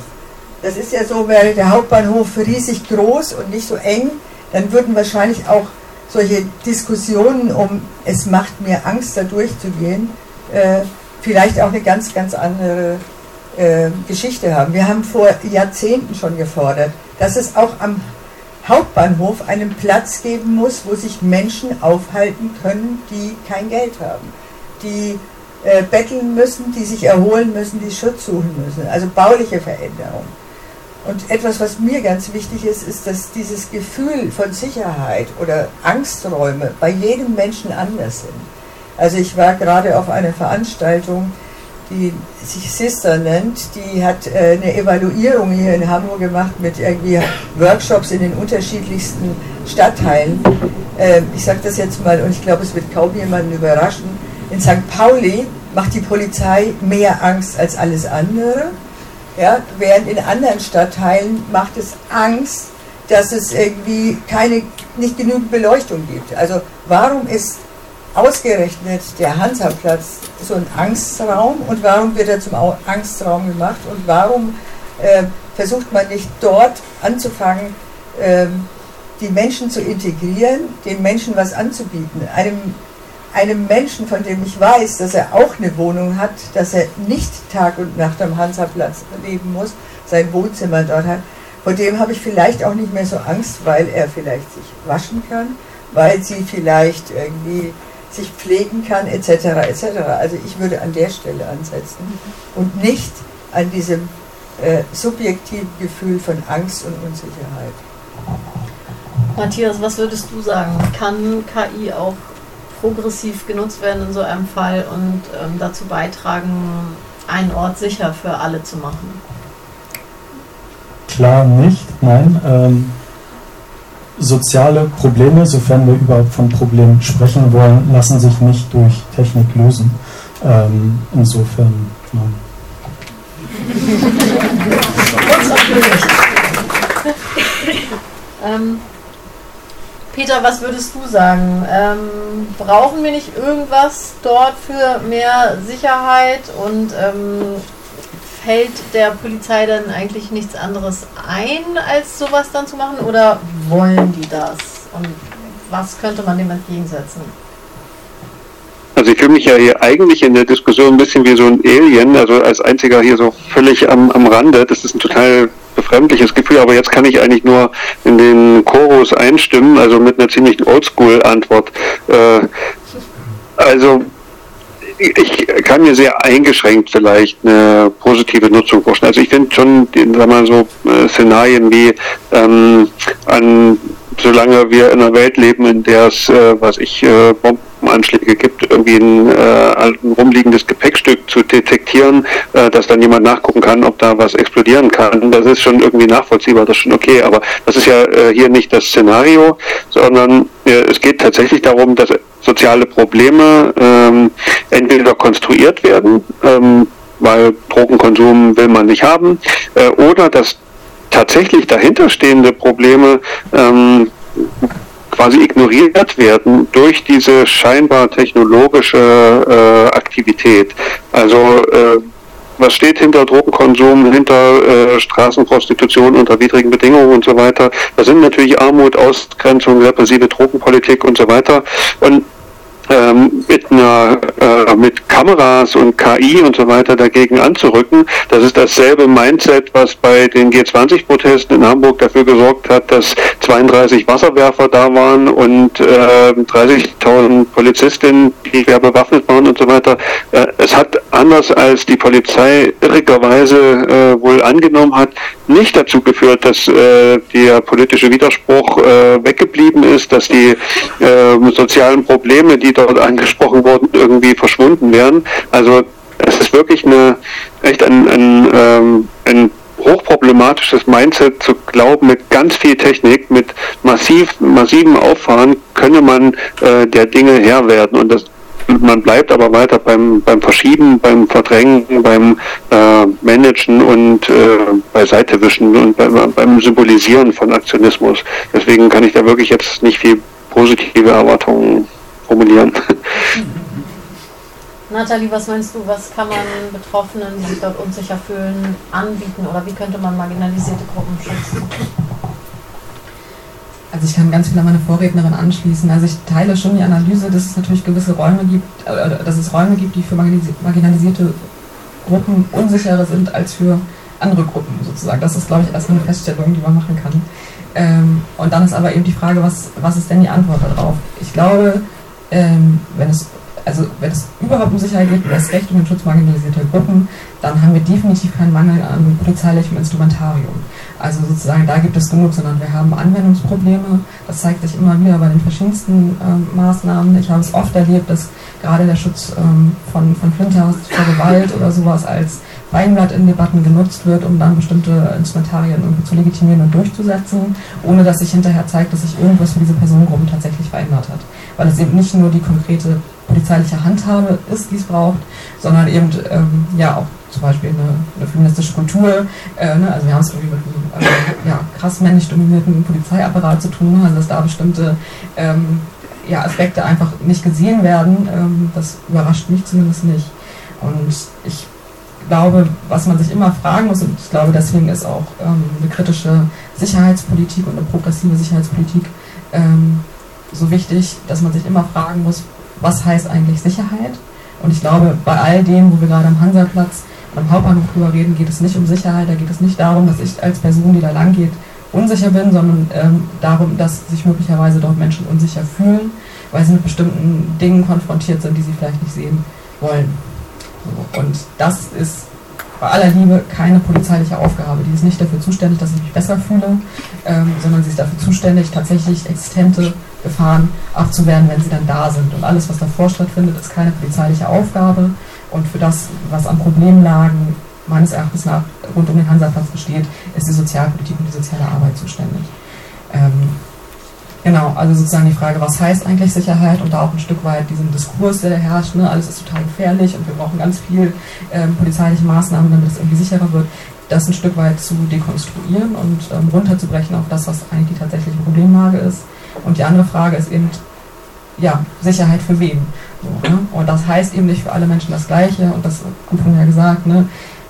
Speaker 3: Das ist ja so, wäre der Hauptbahnhof riesig groß und nicht so eng, dann würden wahrscheinlich auch solche Diskussionen um, es macht mir Angst, da durchzugehen, äh, vielleicht auch eine ganz, ganz andere äh, Geschichte haben. Wir haben vor Jahrzehnten schon gefordert, dass es auch am Hauptbahnhof einen Platz geben muss, wo sich Menschen aufhalten können, die kein Geld haben, die äh, betteln müssen, die sich erholen müssen, die Schutz suchen müssen. Also bauliche Veränderungen. Und etwas, was mir ganz wichtig ist, ist, dass dieses Gefühl von Sicherheit oder Angsträume bei jedem Menschen anders sind. Also ich war gerade auf einer Veranstaltung, die sich Sister nennt, die hat äh, eine Evaluierung hier in Hamburg gemacht mit irgendwie Workshops in den unterschiedlichsten Stadtteilen. Äh, ich sage das jetzt mal und ich glaube, es wird kaum jemanden überraschen. In St. Pauli macht die Polizei mehr Angst als alles andere. Ja, während in anderen Stadtteilen macht es Angst, dass es irgendwie keine, nicht genügend Beleuchtung gibt. Also warum ist ausgerechnet der Hansaplatz so ein Angstraum und warum wird er zum Angstraum gemacht und warum äh, versucht man nicht dort anzufangen, äh, die Menschen zu integrieren, den Menschen was anzubieten, einem einem Menschen, von dem ich weiß, dass er auch eine Wohnung hat, dass er nicht Tag und Nacht am Hansaplatz leben muss, sein Wohnzimmer dort hat, vor dem habe ich vielleicht auch nicht mehr so Angst, weil er vielleicht sich waschen kann, weil sie vielleicht irgendwie sich pflegen kann, etc. etc. Also ich würde an der Stelle ansetzen und nicht an diesem äh, subjektiven Gefühl von Angst und Unsicherheit.
Speaker 2: Matthias, was würdest du sagen? Kann KI auch progressiv genutzt werden in so einem Fall und ähm, dazu beitragen, einen Ort sicher für alle zu machen?
Speaker 4: Klar nicht, nein. Ähm, soziale Probleme, sofern wir überhaupt von Problemen sprechen wollen, lassen sich nicht durch Technik lösen. Ähm, insofern, nein.
Speaker 2: ähm, Peter, was würdest du sagen? Ähm, brauchen wir nicht irgendwas dort für mehr Sicherheit und ähm, fällt der Polizei dann eigentlich nichts anderes ein, als sowas dann zu machen? Oder wollen die das? Und was könnte man dem entgegensetzen?
Speaker 6: Also ich fühle mich ja hier eigentlich in der Diskussion ein bisschen wie so ein Alien, also als einziger hier so völlig am, am Rande. Das ist ein total befremdliches Gefühl, aber jetzt kann ich eigentlich nur in den Chorus einstimmen, also mit einer ziemlichen Oldschool-Antwort. Äh, also ich kann mir sehr eingeschränkt vielleicht eine positive Nutzung vorstellen. Also ich finde schon, sagen wir so, äh, Szenarien wie ähm, an solange wir in einer Welt leben, in der es, äh, was ich, äh, Bombenanschläge gibt, irgendwie ein, äh, rumliegendes Gepäckstück zu detektieren, äh, dass dann jemand nachgucken kann, ob da was explodieren kann, das ist schon irgendwie nachvollziehbar, das ist schon okay. Aber das ist ja äh, hier nicht das Szenario, sondern äh, es geht tatsächlich darum, dass soziale Probleme ähm, entweder konstruiert werden, ähm, weil Drogenkonsum will man nicht haben, äh, oder dass tatsächlich dahinterstehende Probleme ähm, quasi ignoriert werden durch diese scheinbar technologische äh, Aktivität. Also äh, was steht hinter Drogenkonsum, hinter äh, Straßenprostitution unter widrigen Bedingungen und so weiter. Da sind natürlich Armut, Ausgrenzung, repressive Drogenpolitik und so weiter. Und ähm, mit, einer, äh, mit Kameras und KI und so weiter dagegen anzurücken. Das ist dasselbe Mindset, was bei den G20-Protesten in Hamburg dafür gesorgt hat, dass 32 Wasserwerfer da waren und äh, 30.000 Polizistinnen, die schwer bewaffnet waren und so weiter. Äh, es hat anders als die Polizei irrigerweise äh, wohl angenommen hat, nicht dazu geführt, dass äh, der politische Widerspruch äh, weggeblieben ist, dass die äh, sozialen Probleme, die dort angesprochen wurden, irgendwie verschwunden wären. Also es ist wirklich eine echt ein, ein, ähm, ein hochproblematisches Mindset zu glauben, mit ganz viel Technik, mit massiv, massivem Auffahren könne man äh, der Dinge Herr werden. Und das man bleibt aber weiter beim, beim Verschieben, beim Verdrängen, beim äh, Managen und äh, beiseite wischen und beim, beim Symbolisieren von Aktionismus. Deswegen kann ich da wirklich jetzt nicht viel positive Erwartungen formulieren.
Speaker 2: Nathalie, was meinst du, was kann man Betroffenen, die sich dort unsicher fühlen, anbieten oder wie könnte man marginalisierte Gruppen schützen?
Speaker 5: Also ich kann ganz viel an meine Vorrednerin anschließen. Also ich teile schon die Analyse, dass es natürlich gewisse Räume gibt, äh, dass es Räume gibt, die für marginalisierte Gruppen unsicherer sind als für andere Gruppen sozusagen. Das ist, glaube ich, erstmal eine Feststellung, die man machen kann. Ähm, und dann ist aber eben die Frage, was, was ist denn die Antwort darauf? Ich glaube, ähm, wenn es also wenn es überhaupt um Sicherheit geht, das Recht um den Schutz marginalisierter Gruppen, dann haben wir definitiv keinen Mangel an polizeilichem Instrumentarium. Also sozusagen, da gibt es genug, sondern wir haben Anwendungsprobleme. Das zeigt sich immer wieder bei den verschiedensten ähm, Maßnahmen. Ich habe es oft erlebt, dass gerade der Schutz ähm, von, von Flinters vor Gewalt oder sowas als Weinblatt in Debatten genutzt wird, um dann bestimmte Instrumentarien irgendwie zu legitimieren und durchzusetzen, ohne dass sich hinterher zeigt, dass sich irgendwas für diese Personengruppen tatsächlich verändert hat. Weil es eben nicht nur die konkrete polizeiliche Handhabe ist, die es braucht, sondern eben ähm, ja auch zum Beispiel eine, eine feministische Kultur. Äh, ne? Also wir haben es irgendwie mit einem äh, ja, krass männlich dominierten Polizeiapparat zu tun, also dass da bestimmte ähm, ja, Aspekte einfach nicht gesehen werden. Ähm, das überrascht mich zumindest nicht. Und ich glaube, was man sich immer fragen muss, und ich glaube, deswegen ist auch ähm, eine kritische Sicherheitspolitik und eine progressive Sicherheitspolitik ähm, so wichtig, dass man sich immer fragen muss, was heißt eigentlich Sicherheit? Und ich glaube, bei all dem, wo wir gerade am Hansaplatz am Hauptbahnhof drüber reden, geht es nicht um Sicherheit, da geht es nicht darum, dass ich als Person, die da lang geht, unsicher bin, sondern ähm, darum, dass sich möglicherweise dort Menschen unsicher fühlen, weil sie mit bestimmten Dingen konfrontiert sind, die sie vielleicht nicht sehen wollen. Und das ist bei aller Liebe keine polizeiliche Aufgabe. Die ist nicht dafür zuständig, dass ich mich besser fühle, ähm, sondern sie ist dafür zuständig, tatsächlich existente Gefahren aufzuwehren, wenn sie dann da sind. Und alles, was davor stattfindet, ist keine polizeiliche Aufgabe. Und für das, was an Problemlagen meines Erachtens nach rund um den Hansaplatz besteht, ist die Sozialpolitik und die soziale Arbeit zuständig. Ähm, genau, also sozusagen die Frage, was heißt eigentlich Sicherheit und da auch ein Stück weit diesen Diskurs, der herrscht, ne, alles ist total gefährlich und wir brauchen ganz viel ähm, polizeiliche Maßnahmen, damit es irgendwie sicherer wird, das ein Stück weit zu dekonstruieren und ähm, runterzubrechen auf das, was eigentlich die tatsächliche Problemlage ist Und die andere Frage ist eben, ja, Sicherheit für wen? So, ne? Und das heißt eben nicht für alle Menschen das Gleiche. Und das vorhin ja gesagt, ne?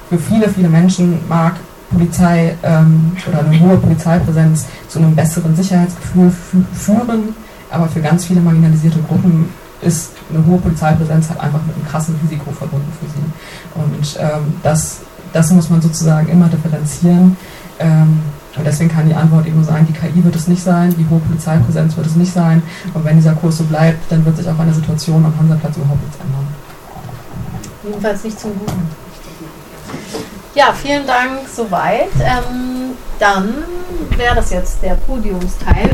Speaker 5: für viele, viele Menschen mag Polizei ähm, oder eine hohe Polizeipräsenz zu einem besseren Sicherheitsgefühl fü führen, aber für ganz viele marginalisierte Gruppen ist eine hohe Polizeipräsenz halt einfach mit einem krassen Risiko verbunden für sie. Und ähm, das, das muss man sozusagen immer differenzieren. Ähm, und deswegen kann die Antwort eben sein, die KI wird es nicht sein, die hohe Polizeipräsenz wird es nicht sein. Und wenn dieser Kurs so bleibt, dann wird sich auch der Situation am Hansaplatz überhaupt nichts ändern.
Speaker 2: Jedenfalls nicht zum Guten. Ja, vielen Dank soweit. Ähm, dann wäre das jetzt der Podiumsteil.